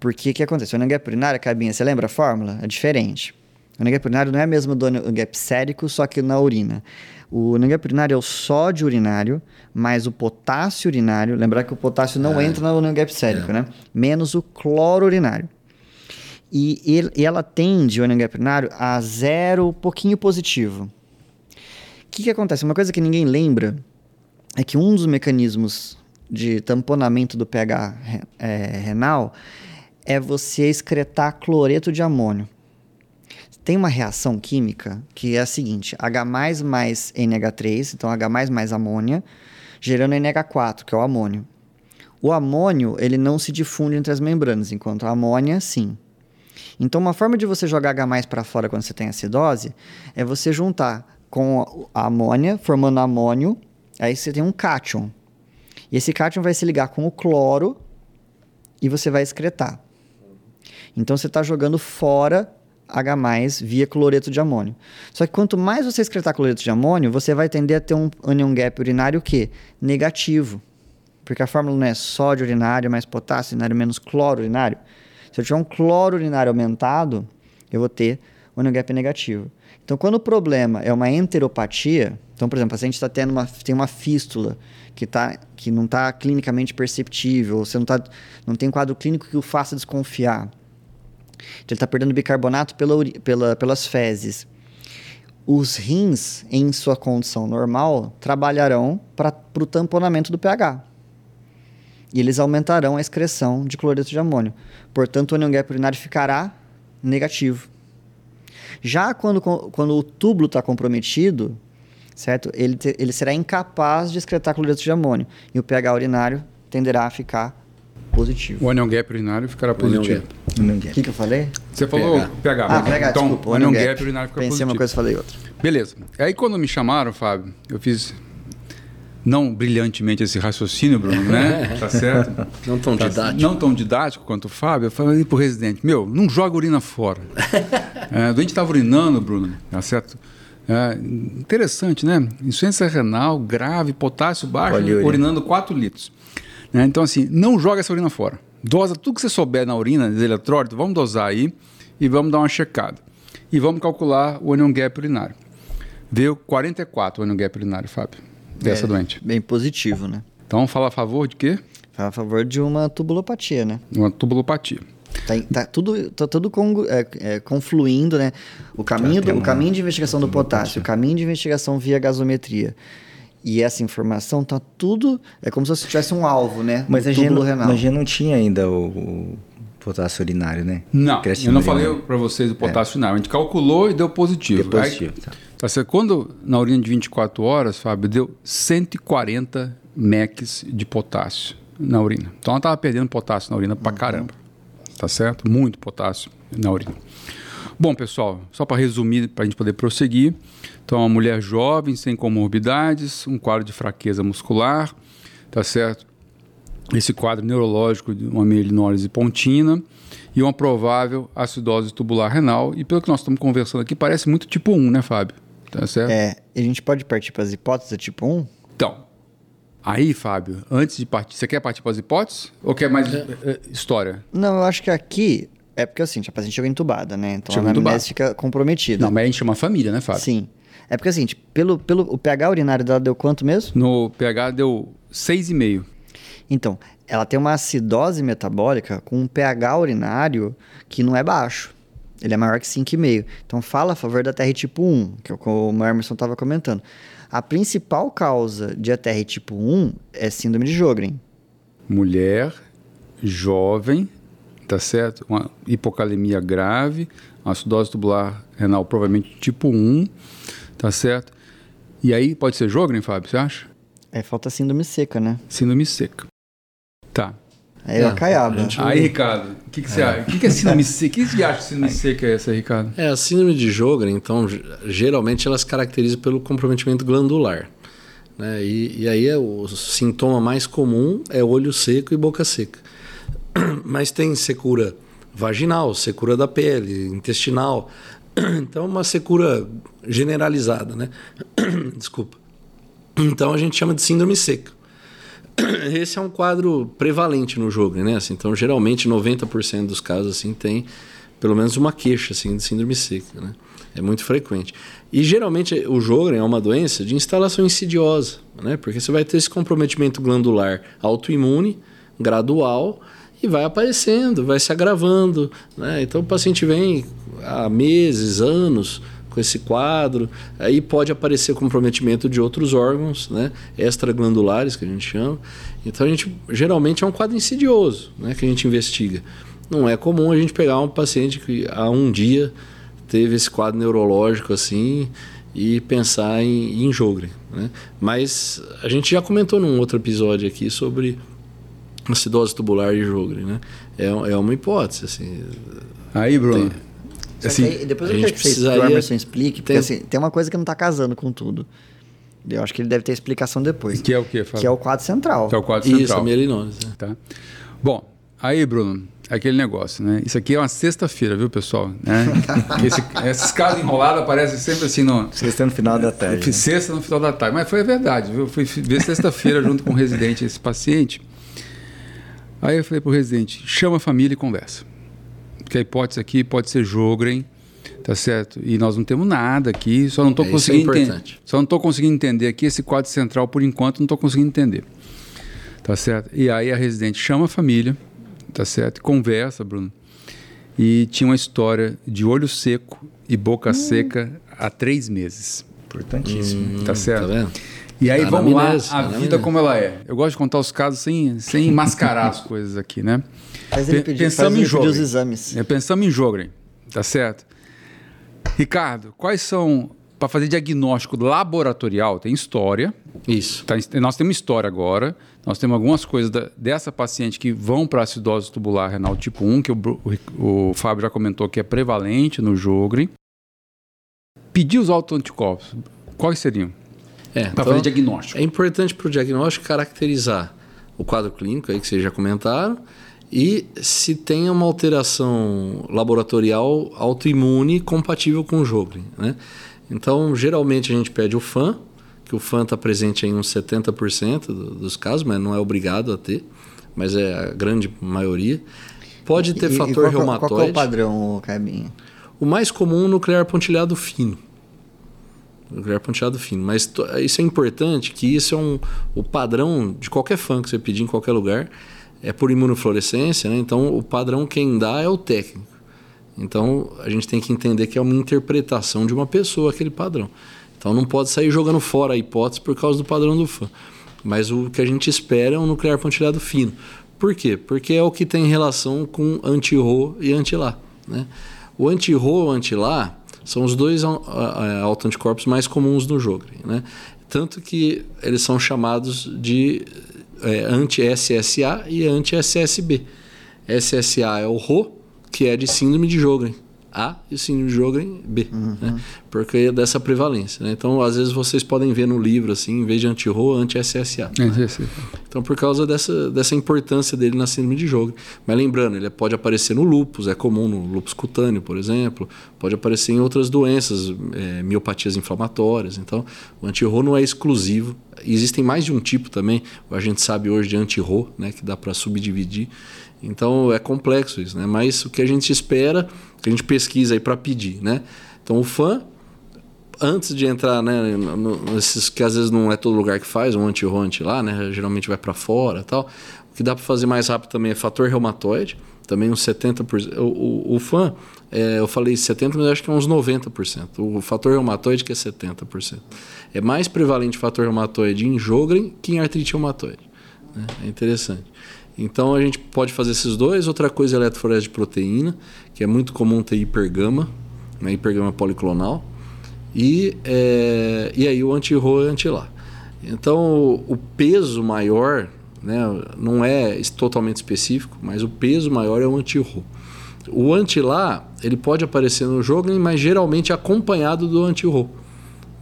Porque o que acontece? O gap urinário, cabinha, você lembra a fórmula? É diferente. O gap urinário não é mesmo do gap sérico, só que na urina. O gap urinário é o sódio urinário mais o potássio urinário. Lembrar que o potássio não é. entra no gap sérico, é. né? Menos o cloro urinário. E, ele, e ela tende, o gap urinário, a zero pouquinho positivo. O que, que acontece? Uma coisa que ninguém lembra é que um dos mecanismos de tamponamento do pH é, renal é você excretar cloreto de amônio. Tem uma reação química que é a seguinte: H mais NH3, então H mais amônia, gerando NH4, que é o amônio. O amônio ele não se difunde entre as membranas, enquanto a amônia sim. Então, uma forma de você jogar H para fora quando você tem acidose é você juntar com a amônia, formando amônio, Aí você tem um cátion. E esse cátion vai se ligar com o cloro e você vai excretar. Então você está jogando fora H via cloreto de amônio. Só que quanto mais você excretar cloreto de amônio, você vai tender a ter um anion gap urinário que negativo. Porque a fórmula não é sódio urinário mais potássio urinário menos cloro urinário. Se eu tiver um cloro urinário aumentado, eu vou ter um anion gap negativo. Então, quando o problema é uma enteropatia, então, por exemplo, o paciente tá tendo uma, tem uma fístula que, tá, que não está clinicamente perceptível, você não, tá, não tem quadro clínico que o faça desconfiar. Então, ele está perdendo bicarbonato pela, pela, pelas fezes. Os rins, em sua condição normal, trabalharão para o tamponamento do pH. E eles aumentarão a excreção de cloreto de amônio. Portanto, o anion gap urinário ficará negativo. Já quando, quando o túbulo está comprometido, certo? Ele, te, ele será incapaz de excretar cloreto de amônio. E o pH urinário tenderá a ficar positivo. O anion gap urinário ficará positivo. O que, que eu falei? Você falou pH. pH ah, pH, então, desculpa. O anion gap, gap urinário fica Pensei positivo. uma coisa e falei outra. Beleza. Aí quando me chamaram, Fábio, eu fiz não brilhantemente esse raciocínio, Bruno, né? (laughs) tá certo? Não tão tá, didático. Não tão didático quanto o Fábio. Eu falei pro residente, meu, não joga urina fora. (laughs) é, o doente estava urinando, Bruno, tá certo? É, interessante, né? Insuficiência renal grave, potássio baixo, urinando 4 litros. Né? Então, assim, não joga essa urina fora. Dosa tudo que você souber na urina, de eletrólito, vamos dosar aí e vamos dar uma checada. E vamos calcular o anion gap urinário. Veio 44 o anion gap urinário, Fábio, dessa É, doente. Bem positivo, né? Então, fala a favor de quê? Fala a favor de uma tubulopatia, né? Uma tubulopatia. Tá, tá tudo, tá tudo con, é, é, confluindo, né? O caminho, do, o caminho de investigação do potássio, o caminho de investigação via gasometria. E essa informação tá tudo. É como se você tivesse um alvo, né? Mas a gente, não, renal. mas a gente não tinha ainda o, o potássio urinário, né? Não, eu não falei para vocês o potássio não. A gente calculou e deu positivo. Deu positivo, Aí, tá. tá certo? Quando na urina de 24 horas, Fábio, deu 140 mecs de potássio na urina. Então ela estava perdendo potássio na urina pra caramba. Tá certo? Muito potássio na urina. Bom, pessoal, só para resumir, para a gente poder prosseguir. Então, uma mulher jovem, sem comorbidades, um quadro de fraqueza muscular, tá certo? Esse quadro neurológico de uma mielinólise pontina e uma provável acidose tubular renal. E pelo que nós estamos conversando aqui, parece muito tipo 1, né, Fábio? Tá certo? É, a gente pode partir para as hipóteses tipo 1? Então, aí, Fábio, antes de partir, você quer partir para as hipóteses? Ou quer mais eh, história? Não, eu acho que aqui é porque assim, a paciente chegou entubada, né? Então Chegou a anamnese fica comprometida. Não, mas a gente chama família, né, Fábio? Sim. É porque assim, pelo, pelo, o pH urinário dela deu quanto mesmo? No pH deu 6,5. Então, ela tem uma acidose metabólica com um pH urinário que não é baixo. Ele é maior que 5,5. Então, fala a favor da TR tipo 1, que é o que o Emerson estava comentando. A principal causa de ATR tipo 1 é síndrome de Jogren. mulher, jovem, tá certo? Uma hipocalemia grave, uma acidose tubular renal provavelmente tipo 1, tá certo? E aí pode ser Jogren, Fábio, você acha? É, falta síndrome seca, né? Síndrome seca. Tá. Aí é, É, a caiaba. gente- Aí, Ricardo, o que, que você acha? O que, que é síndrome seca? O que você acha que síndrome seca é essa, Ricardo? É, a síndrome de Jogren, então, ge- geralmente ela se caracteriza pelo comprometimento glandular. Né? E, e aí é o sintoma mais comum é olho seco e boca seca. (clears throat) Mas tem secura vaginal, secura da pele, intestinal. (clears throat) Então, uma secura generalizada, né? (clears throat) Desculpa. Então, a gente chama de síndrome seca. Esse é um quadro prevalente no Jogren, né? Assim, então, geralmente, 90% dos casos assim tem pelo menos uma queixa assim, de síndrome seca, né? É muito frequente. E geralmente o Jogren é uma doença de instalação insidiosa, né? Porque você vai ter esse comprometimento glandular autoimune, gradual, e vai aparecendo, vai se agravando, né? Então o paciente vem há meses, anos com esse quadro, aí pode aparecer comprometimento de outros órgãos, né? Extraglandulares que a gente chama. Então a gente geralmente é um quadro insidioso, né? Que a gente investiga. Não é comum a gente pegar um paciente que há um dia teve esse quadro neurológico assim e pensar em, em Jogren, né? Mas a gente já comentou num outro episódio aqui sobre acidose tubular e Jogren, né? É, é uma hipótese, assim. Aí, Bruno. Que Assim, aí, depois a eu gente quero que, o Emerson explique, porque tem- assim, tem uma coisa que não tá casando com tudo. Eu acho que ele deve ter explicação depois. que é o quê, Fábio? Que é o quadro central. Que é o quadro Isso, central. a mielinose. né? Tá? Bom, aí, Bruno, aquele negócio, né? Isso aqui é uma sexta-feira, viu, pessoal? Né? (laughs) Esse, esses casos enrolados aparecem sempre assim no. Sexta no final da tarde. Sexta no final da tarde, mas foi a verdade, viu? Eu fui ver sexta-feira junto com o residente, esse paciente. Aí eu falei pro residente, chama a família e conversa. Porque a hipótese aqui pode ser Jogren, tá certo? E nós não temos nada aqui, só não estou É, isso é conseguindo entender. importante. Só não estou conseguindo entender aqui esse quadro central por enquanto, não estou conseguindo entender. Tá certo? E aí a residente chama a família, tá certo? Conversa, Bruno. E tinha uma história de olho seco e boca seca há três meses. Importantíssimo. Tá certo? Tá vendo? E aí, Tá vamos lá, a anamnese. vida como ela é. Eu gosto de contar os casos sem, sem (laughs) mascarar as coisas aqui, né? Faz ele Pe- pedir, pensamos faz em Jogren. os exames. É, pensamos em Jogren, tá certo? Ricardo, quais são para fazer diagnóstico laboratorial? Tem história. Isso. Tá, nós temos história agora. Nós temos algumas coisas da, dessa paciente que vão para acidose tubular renal tipo 1, que o, o, o Fábio já comentou que é prevalente no Jogren. Pedir os autoanticorpos, quais seriam? É, para então, fazer diagnóstico. É importante para o diagnóstico caracterizar o quadro clínico aí que vocês já comentaram e se tem uma alteração laboratorial autoimune compatível com o Jogren, né? Então, geralmente a gente pede o FAN, que o FAN está presente em uns 70% dos casos, mas não é obrigado a ter, mas é a grande maioria. Pode ter e, fator e qual, reumatoide. Qual é o padrão, Cabinho? O mais comum é nuclear pontilhado fino. Nuclear pontilhado fino. Mas isso é importante, que isso é um, o padrão de qualquer fã que você pedir em qualquer lugar. É por imunofluorescência, né? Então o padrão quem dá é o técnico. Então a gente tem que entender que é uma interpretação de uma pessoa aquele padrão. Então não pode sair jogando fora a hipótese por causa do padrão do fã. Mas o que a gente espera é um nuclear pontilhado fino. Por quê? Porque é o que tem relação com anti-RO e anti-LA. Né? O anti-RO e o anti-LA são os dois autoanticorpos mais comuns no jogo. Né? Tanto que eles são chamados de é, anti-SSA e anti-SSB. SSA é o RO, que é de síndrome de Jogren. A e o síndrome de Jogren B, uhum. né? porque é dessa prevalência. Né? Então, às vezes vocês podem ver no livro, assim, em vez de anti-RO, anti-SSA. Né? Então, por causa dessa, dessa importância dele na síndrome de Jogren. Mas lembrando, ele pode aparecer no lúpus, é comum no lúpus cutâneo, por exemplo, pode aparecer em outras doenças, é, miopatias inflamatórias. Então, o anti-RO não é exclusivo. Existem mais de um tipo também, a gente sabe hoje de anti-RO, né, que dá para subdividir. Então é complexo isso, né? Mas o que a gente espera, que a gente pesquisa aí para pedir, né? Então o fã, antes de entrar, né, nesses que às vezes não é todo lugar que faz, um anti-ronte lá, né? Geralmente vai para fora, tal. O que dá para fazer mais rápido também é fator reumatoide, também uns 70%. O, o, o fã, é, eu falei 70%, mas acho que é uns 90%. O fator reumatoide que é 70%. É mais prevalente o fator reumatoide em Jogren que em artrite reumatoide. Né? É interessante. Então a gente pode fazer esses dois. Outra coisa é eletroforese de proteína, que é muito comum ter hipergama, né, hipergama policlonal. E, é, e aí o anti-RO e anti-LA. Então o peso maior né, não é totalmente específico, mas o peso maior é o anti-RO. O anti-LA ele pode aparecer no jogo, mas geralmente acompanhado do anti-RO.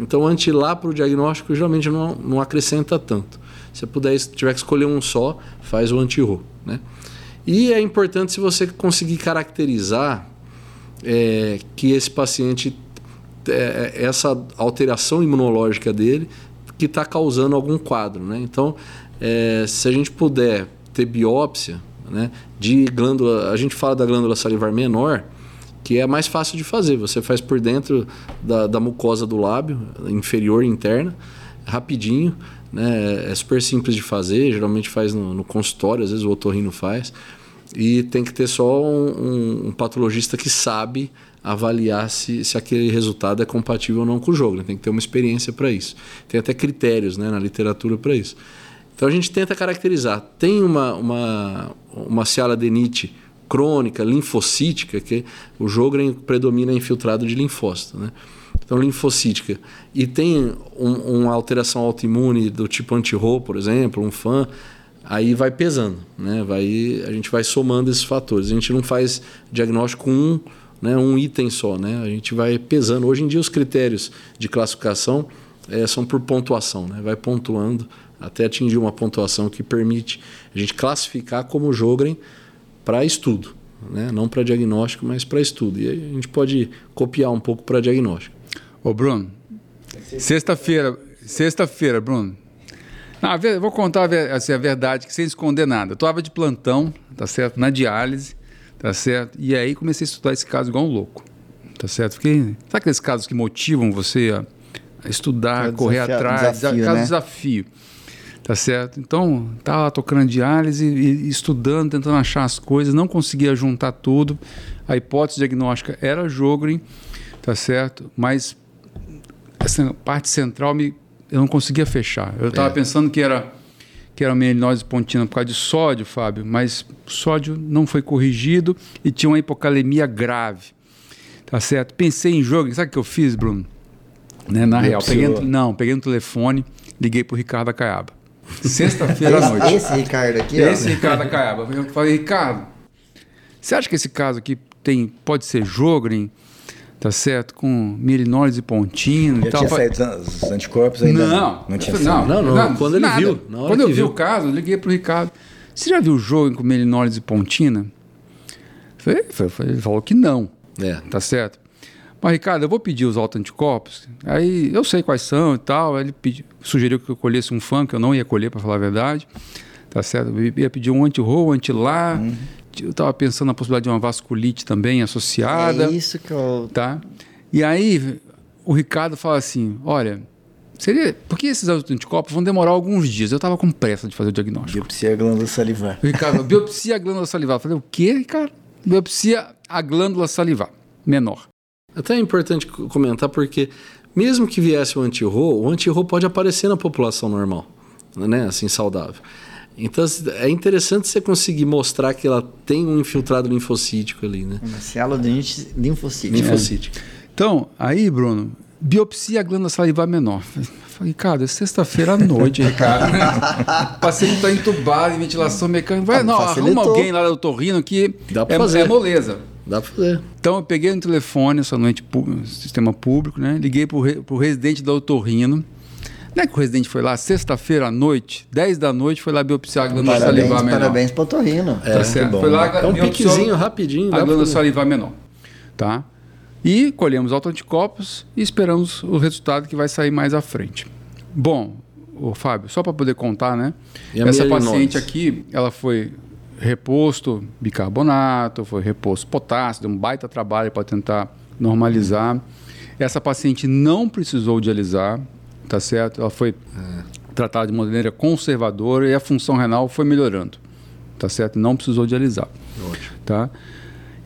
Então o anti-LA para o diagnóstico geralmente não, não acrescenta tanto. Se puder, tiver que escolher um só, faz o anti-RO. Né? E é importante se você conseguir caracterizar é, que esse paciente, é, é essa alteração imunológica dele, que está causando algum quadro. Né? Então, é, se a gente puder ter biópsia né, de glândula, a gente fala da glândula salivar menor, que é mais fácil de fazer. Você faz por dentro da, da mucosa do lábio, inferior e interna, rapidinho. Né? É super simples de fazer, geralmente faz no, no consultório, às vezes o otorrino faz. E tem que ter só um, um, um patologista que sabe avaliar se, se aquele resultado é compatível ou não com o jogo. Né? Tem que ter uma experiência para isso. Tem até critérios né, na literatura para isso. Então a gente tenta caracterizar. Tem uma, uma, uma cialadenite crônica, linfocítica, que o jogo predomina infiltrado de linfócito. Né? Então linfocítica, e tem um, uma alteração autoimune do tipo anti-RO, por exemplo, um FAN, aí vai pesando, né? Vai, a gente vai somando esses fatores. A gente não faz diagnóstico com um, né, um item só, né? A gente vai pesando. Hoje em dia os critérios de classificação é, são por pontuação, né? Vai pontuando até atingir uma pontuação que permite a gente classificar como Jogren para estudo, né? Não para diagnóstico, mas para estudo. E aí a gente pode copiar um pouco para diagnóstico. Ô, Bruno, sexta-feira, sexta-feira, Bruno. Não, vou contar assim, a verdade, que sem esconder nada. Eu estava de plantão, tá certo? Na diálise, tá certo? E aí comecei a estudar esse caso igual um louco, tá certo? Fiquei, sabe aqueles casos que motivam você a, estudar, a correr atrás, desafio, caso né? desafio, tá certo? Então, estava tocando diálise e, e estudando, tentando achar as coisas, não conseguia juntar tudo. A hipótese diagnóstica era Jogren, tá certo? Mas essa parte central me, eu não conseguia fechar. Eu estava é. pensando que era que era mielinose pontina por causa de sódio, Fábio, mas o sódio não foi corrigido e tinha uma hipocalemia grave. Tá certo? Pensei em jogo. Sabe o que eu fiz, Bruno? Né, na real, peguei, Biopsiou. não, peguei no telefone, liguei pro Ricardo Acaiaba. (laughs) Sexta-feira à noite. Esse, esse Ricardo aqui, Esse ó. Ricardo Acaiaba. Eu falei, Ricardo, você acha que esse caso aqui tem, pode ser Jogren, tá certo? Com mielinólise pontina e Já tal. tinha Falei, saído os anticorpos ainda? não, Não tinha eu falei, saído. Não, não, quando ele viu, Quando eu vi viu. o caso, eu liguei pro Ricardo. Você já viu o Jogren com pontina? Falei, falei, falei, ele falou que não, É. tá certo? Mas, Ricardo, eu vou pedir os autoanticorpos. Aí eu sei quais são e tal. Aí ele pedi, sugeriu que eu colhesse um fã, que eu não ia colher, para falar a verdade. Tá certo? Eu ia pedir um anti-roll, um anti-lá. Eu estava pensando na possibilidade de uma vasculite também associada. É isso que eu. Tá? E aí o Ricardo fala assim: olha, seria. Porque esses anticorpos vão demorar alguns dias. Eu estava com pressa de fazer o diagnóstico. Biopsia glândula salivar. O Ricardo, biopsia a glândula salivar. Eu falei, o quê, Ricardo? Biopsia a glândula salivar, menor. Até é importante comentar porque mesmo que viesse o anti-RO, o anti-RO pode aparecer na população normal, né? Assim, saudável. Então é interessante você conseguir mostrar que ela tem um infiltrado linfocítico ali, né? Uma cialodinite linfocítica. Linfocítico. Então, aí, Bruno, biopsia a glândula salivar menor. Falei, Ricardo, é sexta-feira à noite, (laughs) Ricardo. o paciente está entubado em ventilação mecânica. Vai, Ah, não, facilitou. arruma alguém lá do torrino que Dá pra é, fazer. é moleza. Dá pra fazer. Então eu peguei no telefone essa noite, sistema público, né? Liguei pro, re, pro residente da Otorrino. Não é que o residente foi lá sexta-feira à noite, 10 da noite, foi lá biopsiar a glândula Parabéns, salivar menor. parabéns pro Torrino. Tá certo. bom, foi lá, É um piquezinho rapidinho. a glândula salivar menor. Tá? E colhemos autoanticorpos e esperamos o resultado que vai sair mais à frente. Bom, o Fábio, só para poder contar, né? E Essa paciente aqui, ela foi reposto bicarbonato, foi reposto potássio, deu um baita trabalho para tentar normalizar. Essa paciente não precisou dialisar, tá certo? Ela foi tratada de maneira conservadora e a função renal foi melhorando, tá certo? Não precisou dialisar. Ótimo. Tá?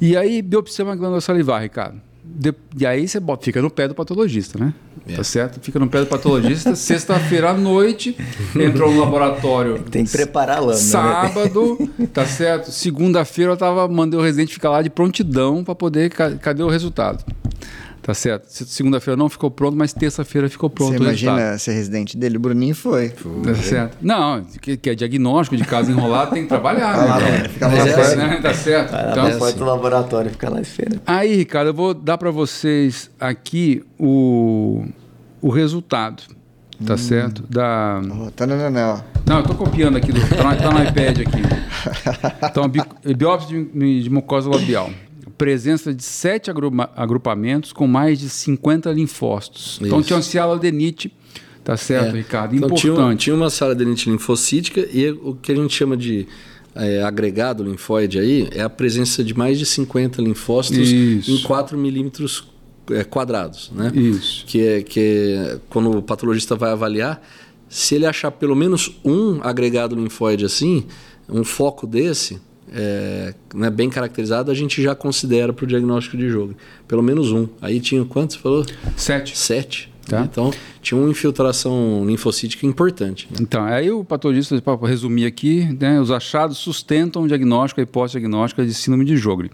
E aí, biopsia uma glândula salivar, Ricardo. De- e aí você bota- fica no pé do patologista, né? É. Tá certo? Fica no pé do patologista. (laughs) Sexta-feira à noite, entrou no laboratório. (laughs) Tem que preparar a lâmina. né? Sábado, (laughs) tá certo? Segunda-feira eu tava, mandei o residente ficar lá de prontidão para poder. ca- Cadê o resultado? Tá certo? Se- Segunda-feira não ficou pronto, mas terça-feira ficou pronto Você imagina ser residente dele? O Bruninho foi. Tá certo? Não, que, que é diagnóstico de caso enrolado, tem que trabalhar. Vai lá, né? Bruno, fica lá na é, né? Tá certo? Vai lá Então, porta do laboratório, fica lá esperando. Aí, Ricardo, eu vou dar para vocês aqui o, o resultado, tá certo? Da... Oh, tá, não, não, não. Não, eu tô copiando aqui, do, tá, no, tá no iPad aqui. (laughs) Então, bi, biópsia de, de mucosa labial. Presença de sete agrupa- agrupamentos com mais de 50 linfócitos. Então, Isso. tinha uma cialadenite, tá certo, É. Ricardo? Então, tinha, uma- Importante. tinha uma saradenite linfocítica e o que a gente chama de é, agregado linfóide aí é a presença de mais de 50 linfócitos Isso. em 4 milímetros é, quadrados, né? Isso. Que é, que é quando o patologista vai avaliar, se ele achar pelo menos um agregado linfóide assim, um foco desse, é, né, bem caracterizado, a gente já considera para o diagnóstico de jogo. Pelo menos um. Aí tinha quantos? Você falou? Sete. Sete. Tá. Então, tinha uma infiltração linfocítica importante. né? Então, aí o patologista, para resumir aqui, né, os achados sustentam o diagnóstico, a hipótese diagnóstica de síndrome de Jogre.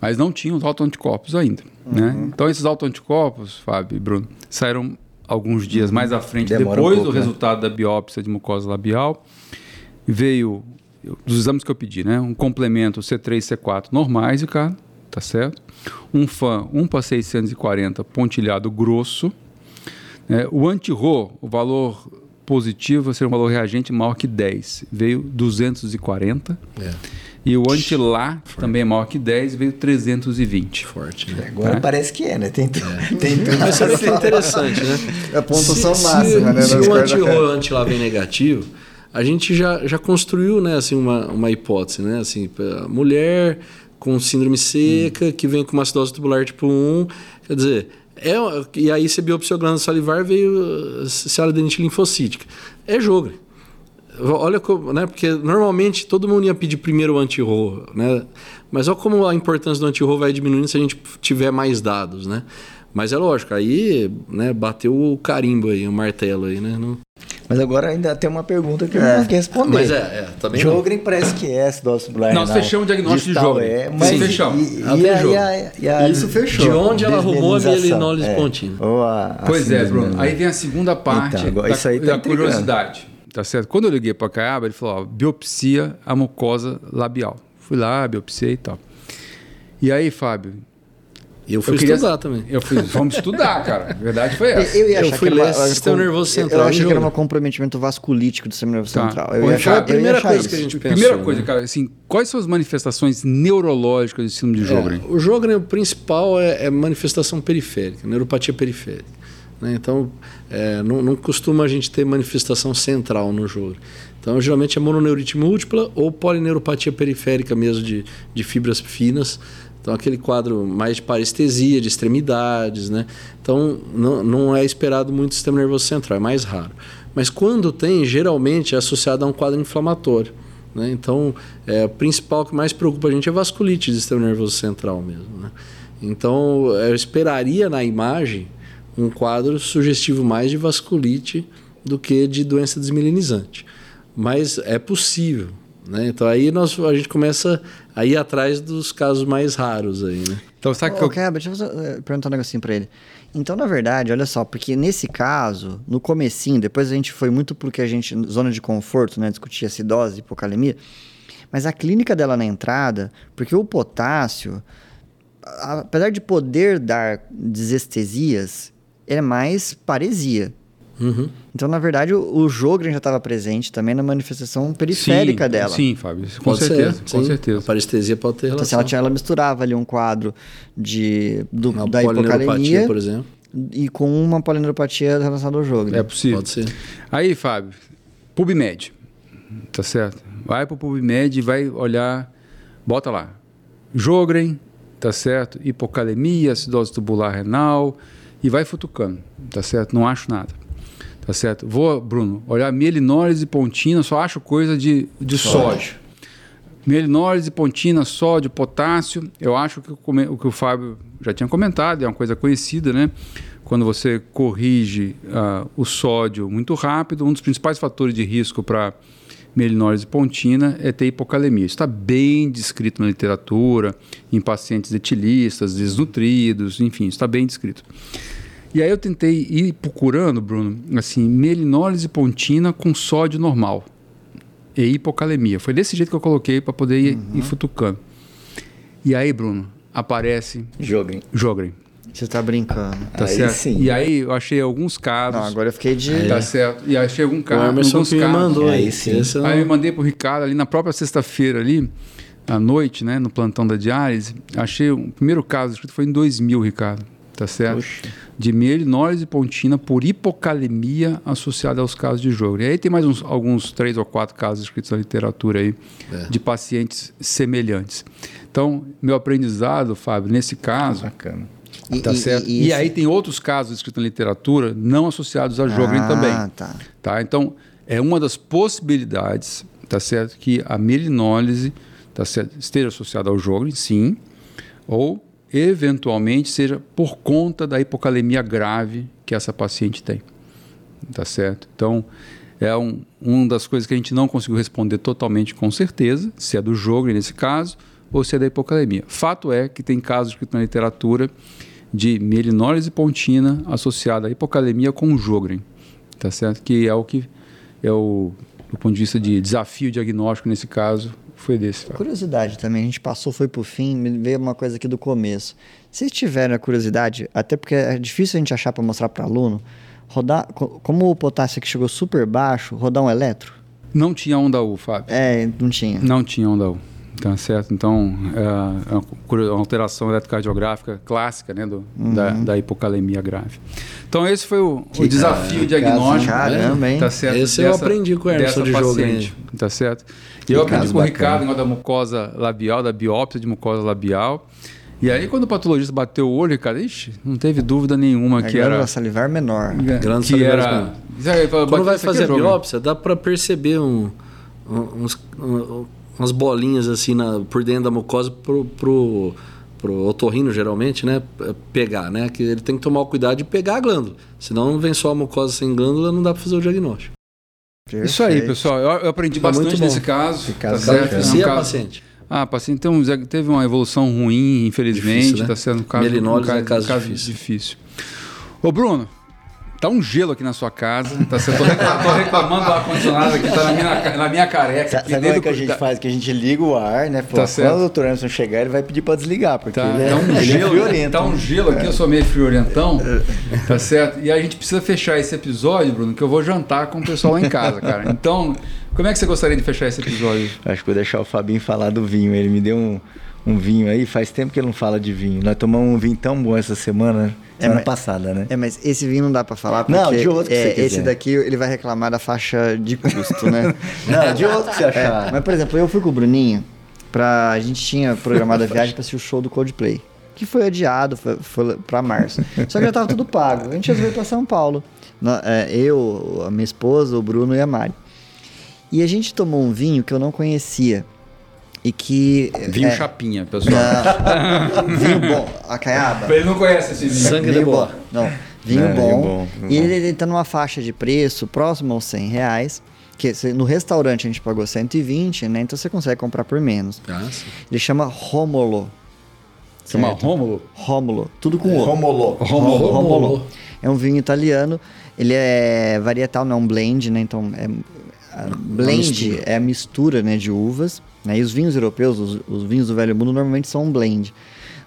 Mas não tinham os autoanticorpos ainda. Né? Então, esses autoanticorpos, Fábio e Bruno, saíram alguns dias mais à frente, Demora um depois pouco, do né? resultado da biópsia de mucosa labial. Veio, eu- dos exames que eu pedi, né? Um complemento C3 C4 normais, Ricardo, tá certo? Um FAN 1 para 640 pontilhado grosso. É, o anti-RO, o valor positivo seria um valor reagente maior que 10, veio 240. É, E o anti-lá também é maior que 10, veio 320. forte. Né? Agora É. parece que é, né? Tem, tudo- tem tudo. Mas que é interessante, né? É a pontuação Se- máxima, né? Se, o e anti-lá vem negativo, a gente já, já construiu né, assim, uma, uma hipótese, né? Assim, mulher com síndrome seca, que vem com uma acidose tubular tipo 1, quer dizer... É, e aí você biopsiou glândula salivar veio cialadenite linfocítica. É jogo. Olha como, né? Porque normalmente todo mundo ia pedir primeiro o anti-RO, né? Mas olha como a importância do anti-RO vai diminuindo se a gente tiver mais dados, né? Mas é lógico, aí né, bateu o carimbo aí, o martelo aí, né? Não... Mas agora ainda tem uma pergunta que eu É. não consegui responder. Mas é, é também não. Jogren parece que é acidose tubular Nós renal. fechamos o diagnóstico de Jogren. É, Sim, mas fechamos. E, e, tem a, Jogren. a, a Isso fechou. De onde ela arrumou a mielinólise É. pontina? Pois é, Bruno. do- Aí vem a segunda parte Então, agora da, isso aí tá da intrigando. curiosidade. Tá certo? Quando eu liguei para Caiaba, ele falou: ó, biopsia a mucosa labial. Fui lá, biopsiei e tal. E aí, Fábio? E eu fui eu queria- estudar (laughs) também. Eu fui, vamos estudar, cara. A verdade foi essa. Eu, ia Eu achar fui que era ler uma- sistema com- nervoso eu- central Eu achei que era um comprometimento vasculítico do sistema nervoso Tá. central. Eu ia achar, a primeira eu achar coisa isso. que a gente Primeira pensou, coisa, né? cara, assim, quais são as manifestações neurológicas do síndrome de Jogren? É, o Jogren, o principal é, é manifestação periférica, neuropatia periférica. né? Então, é, não, não costuma a gente ter manifestação central no Jogren. Então, geralmente é mononeurite múltipla ou polineuropatia periférica mesmo, de, de fibras finas. Então, aquele quadro mais de parestesia, de extremidades, né? Então, não, não é esperado muito sistema nervoso central, é mais raro. Mas quando tem, geralmente é associado a um quadro inflamatório. Né? Então, é, o principal que mais preocupa a gente é vasculite do sistema nervoso central mesmo. Né? Então, eu esperaria na imagem um quadro sugestivo mais de vasculite do que de doença desmilinizante. Mas é possível. Né? Então, aí nós, a gente começa a ir atrás dos casos mais raros. Aí, né? Então, sabe que Ô, eu... Kleber, deixa eu fazer- eh, perguntar um negocinho pra ele. Então, na verdade, olha só, porque nesse caso, no comecinho, depois a gente foi muito pro que a gente, zona de conforto, né, discutir acidose, hipocalemia, mas a clínica dela na entrada, porque o potássio, apesar de poder dar desestesias, é mais paresia. Uhum. Então, na verdade, o, o Jogren já estava presente também na manifestação periférica sim, dela. Sim, Fábio, com Pode certeza, ser, com sim. certeza. A parestesia pode ter Então, relação. assim, ela, tinha, ela misturava ali um quadro de, do, Uma da hipocalemia por exemplo. e com uma polineuropatia relacionada ao jogo. né? É possível. Pode ser. Aí, Fábio, PubMed, tá certo? Vai pro PubMed e vai olhar, bota lá, Jogren, tá certo? Hipocalemia, acidose tubular renal e vai futucando, tá certo? Não acho nada, tá certo? Vou, Bruno, olhar mielinólise pontina, só acho coisa de, de sódio. Mielinólise, pontina, sódio, potássio. Eu acho que o, que o Fábio já tinha comentado, é uma coisa conhecida, né? Quando você corrige ah, o sódio muito rápido, um dos principais fatores de risco para mielinólise pontina é ter hipocalemia. Isso está bem descrito na literatura, em pacientes etilistas, desnutridos, enfim, está bem descrito. E aí eu tentei ir procurando, Bruno, assim, mielinólise pontina com sódio normal e hipocalemia. Foi desse jeito que eu coloquei para poder ir, ir futucando. E aí, Bruno, aparece Jogren. Jogren, Você tá brincando. tá Aí certo? sim. E aí eu achei alguns casos, Não, agora eu fiquei de. tá certo? E achei algum O caso, Emerson alguns que me casos. mandou Aí aí. sim. É Aí eu mandei pro Ricardo ali na própria sexta-feira ali, à noite, né, no plantão da diálise, achei o primeiro caso escrito foi em 2000, Ricardo, tá certo? Puxa. De mielinólise pontina por hipocalemia associada aos casos de jogo. E aí tem mais uns, alguns três ou quatro casos escritos na literatura aí É. de pacientes semelhantes. Então, meu aprendizado, Fábio, nesse caso, Bacana. E, tá e- certo? e- E, e aí tem outros casos escritos na literatura não associados a Jogren ah, também. tá. Tá? Então, é uma das possibilidades, tá certo, que a mielinólise tá certo, esteja associada ao Jogren, sim, ou eventualmente seja por conta da hipocalemia grave que essa paciente tem. Tá certo? Então, é um, uma das coisas que a gente não conseguiu responder totalmente com certeza, se é do Jogren nesse caso, ou se é da hipocalemia. Fato é que tem casos escritos na literatura de mielinólise pontina associada à hipocalemia com Jogren, tá certo? Que é o que é o do ponto de vista de desafio diagnóstico nesse caso foi desse. Fábio. Curiosidade também, a gente passou, foi pro fim, me veio uma coisa aqui do começo. Vocês tiveram a curiosidade, até porque é difícil a gente achar para mostrar para aluno, rodar, co- como o potássio aqui chegou super baixo, rodar um eletro? Não tinha onda U, Fábio. É, não tinha. Não tinha onda U. Tá certo? Então, é uma, curi- uma alteração eletrocardiográfica clássica né, do, da, da hipocalemia grave. Então, esse foi o, o desafio diagnóstico. Caramba, hein? Tá certo? Esse eu aprendi com o Emerson dessa de jogo, paciente, Tá certo? E eu aprendi com o. Ricardo, da mucosa labial, da biópsia de mucosa labial. E aí, quando o patologista bateu o olho, cara, ixi, não teve dúvida nenhuma É que era. glândula salivar menor. Grande que salivar era. menor. Quando "Bateu vai fazer a jogo." biópsia, dá para perceber um- um- uns- um- umas bolinhas assim na- por dentro da mucosa pro, pro, pro otorrino geralmente, né, pegar, né, que ele tem que tomar o cuidado de pegar a glândula. Senão vem só a mucosa sem glândula, não dá para fazer o diagnóstico. Isso aí, pessoal. Eu, eu aprendi muito bastante nesse caso. Esse caso tá é certo? É um caso- paciente. Ah, paciente um- teve uma evolução ruim, infelizmente. Difícil, né? Está sendo um caso, um é caso difícil. difícil. Ô, Bruno, tá um gelo aqui na sua casa. Tá, eu tô, reclamando, tô reclamando do ar-condicionado aqui, tá na minha, na minha careca. Sabe aqui, sabe é desde que a o- gente tá- faz? Que a gente liga o ar, né? Pô, Tá quando certo. o doutor Anderson chegar, ele vai pedir pra desligar, porque Tá, ele é, tá um (laughs) ele é gelo, friorento. tá um gelo aqui, eu sou meio friorentão, tá certo? E a gente precisa fechar esse episódio, Bruno, que eu vou jantar com o pessoal lá em casa, cara. Então, como é que você gostaria de fechar esse episódio? Acho que vou deixar o Fabinho falar do vinho. Ele me deu um, um vinho aí, faz tempo que ele não fala de vinho. Nós tomamos um vinho tão bom essa semana, É, semana mas- passada, né? É, mas esse vinho não dá pra falar, porque Não, de outro que é, você quiser. esse daqui ele vai reclamar da faixa de custo, né? (laughs) Não, de outro que você É, achar. mas, por exemplo, eu fui com o Bruninho pra. A gente tinha programado a viagem pra assistir o show do Coldplay. Que foi adiado, foi, foi pra março. Só que já tava tudo pago. A gente resolveu ir pra São Paulo. É, Eu, a minha esposa, o Bruno e a Mari. E a gente tomou um vinho que eu não conhecia. E que. Vinho é, chapinha, pessoal. não, (laughs) vinho bom. A caiaba. Ele não conhece esse vinho. Sangue de Vinho boa. bom. Não, vinho É, bom. vinho bom, e ele, ele tá numa faixa de preço próximo aos 100 reais. Que no restaurante a gente pagou 120, né? Então você consegue comprar por menos. Ah, sim. Ele chama Romolo. Chama certo? Rômulo? Rómulo. Tudo com O. Rômulo. Rómulo. É um vinho italiano. Ele é varietal, não é um blend, né? Então, é, blend mistura. é a mistura né, de uvas. Né? E os vinhos europeus, os, os vinhos do Velho Mundo, normalmente são um blend.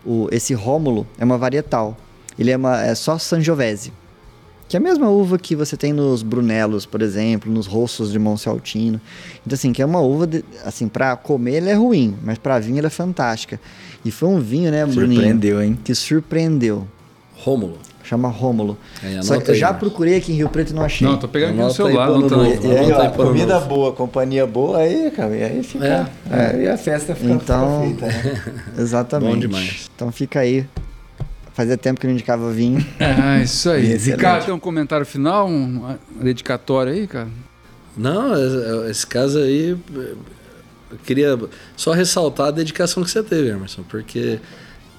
O, esse Rómulo é uma varietal. Ele é, uma, é só Sangiovese. Que é a mesma uva que você tem nos Brunelos, por exemplo, nos Rossos de Monte Altino. Então, assim, que é uma uva, de, assim, pra comer ele é ruim, mas pra vinho ela é fantástica. E foi um vinho, né, Bruninho? Surpreendeu, hein? Que surpreendeu. Rômulo. Chama Rômulo. Aí, Só que eu já procurei aqui em Rio Preto e não achei. Não, tô pegando aqui no celular. Não no- E aí, ó, pô, comida boa, companhia boa, aí, cara, e aí fica. Aí a festa fica, Então- feita, né? (laughs) Exatamente. Bom demais. Então fica aí. Fazia tempo que eu não indicava vinho. (laughs) É, isso aí. Excelente. Ricardo, tem um comentário final, um- uma dedicatória aí, cara? Não, esse- esse caso aí, eu queria só ressaltar a dedicação que você teve, Emerson, porque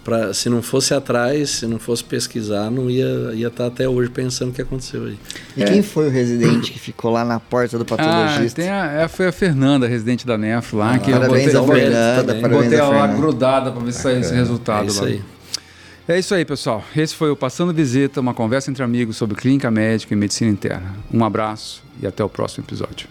pra, se não fosse atrás, se não fosse pesquisar, não ia ia estar até hoje pensando o que aconteceu aí. E quem foi o residente que ficou lá na porta do Ah, patologista? tem a, é, foi a Fernanda, residente da NEF lá, que eu parabéns botei, a Fernanda, parabéns botei a ela lá grudada pra ver se saía esse resultado É isso lá. aí. É isso aí, pessoal. Esse foi o Passando Visita, uma conversa entre amigos sobre clínica médica e medicina interna. Um abraço e até o próximo episódio.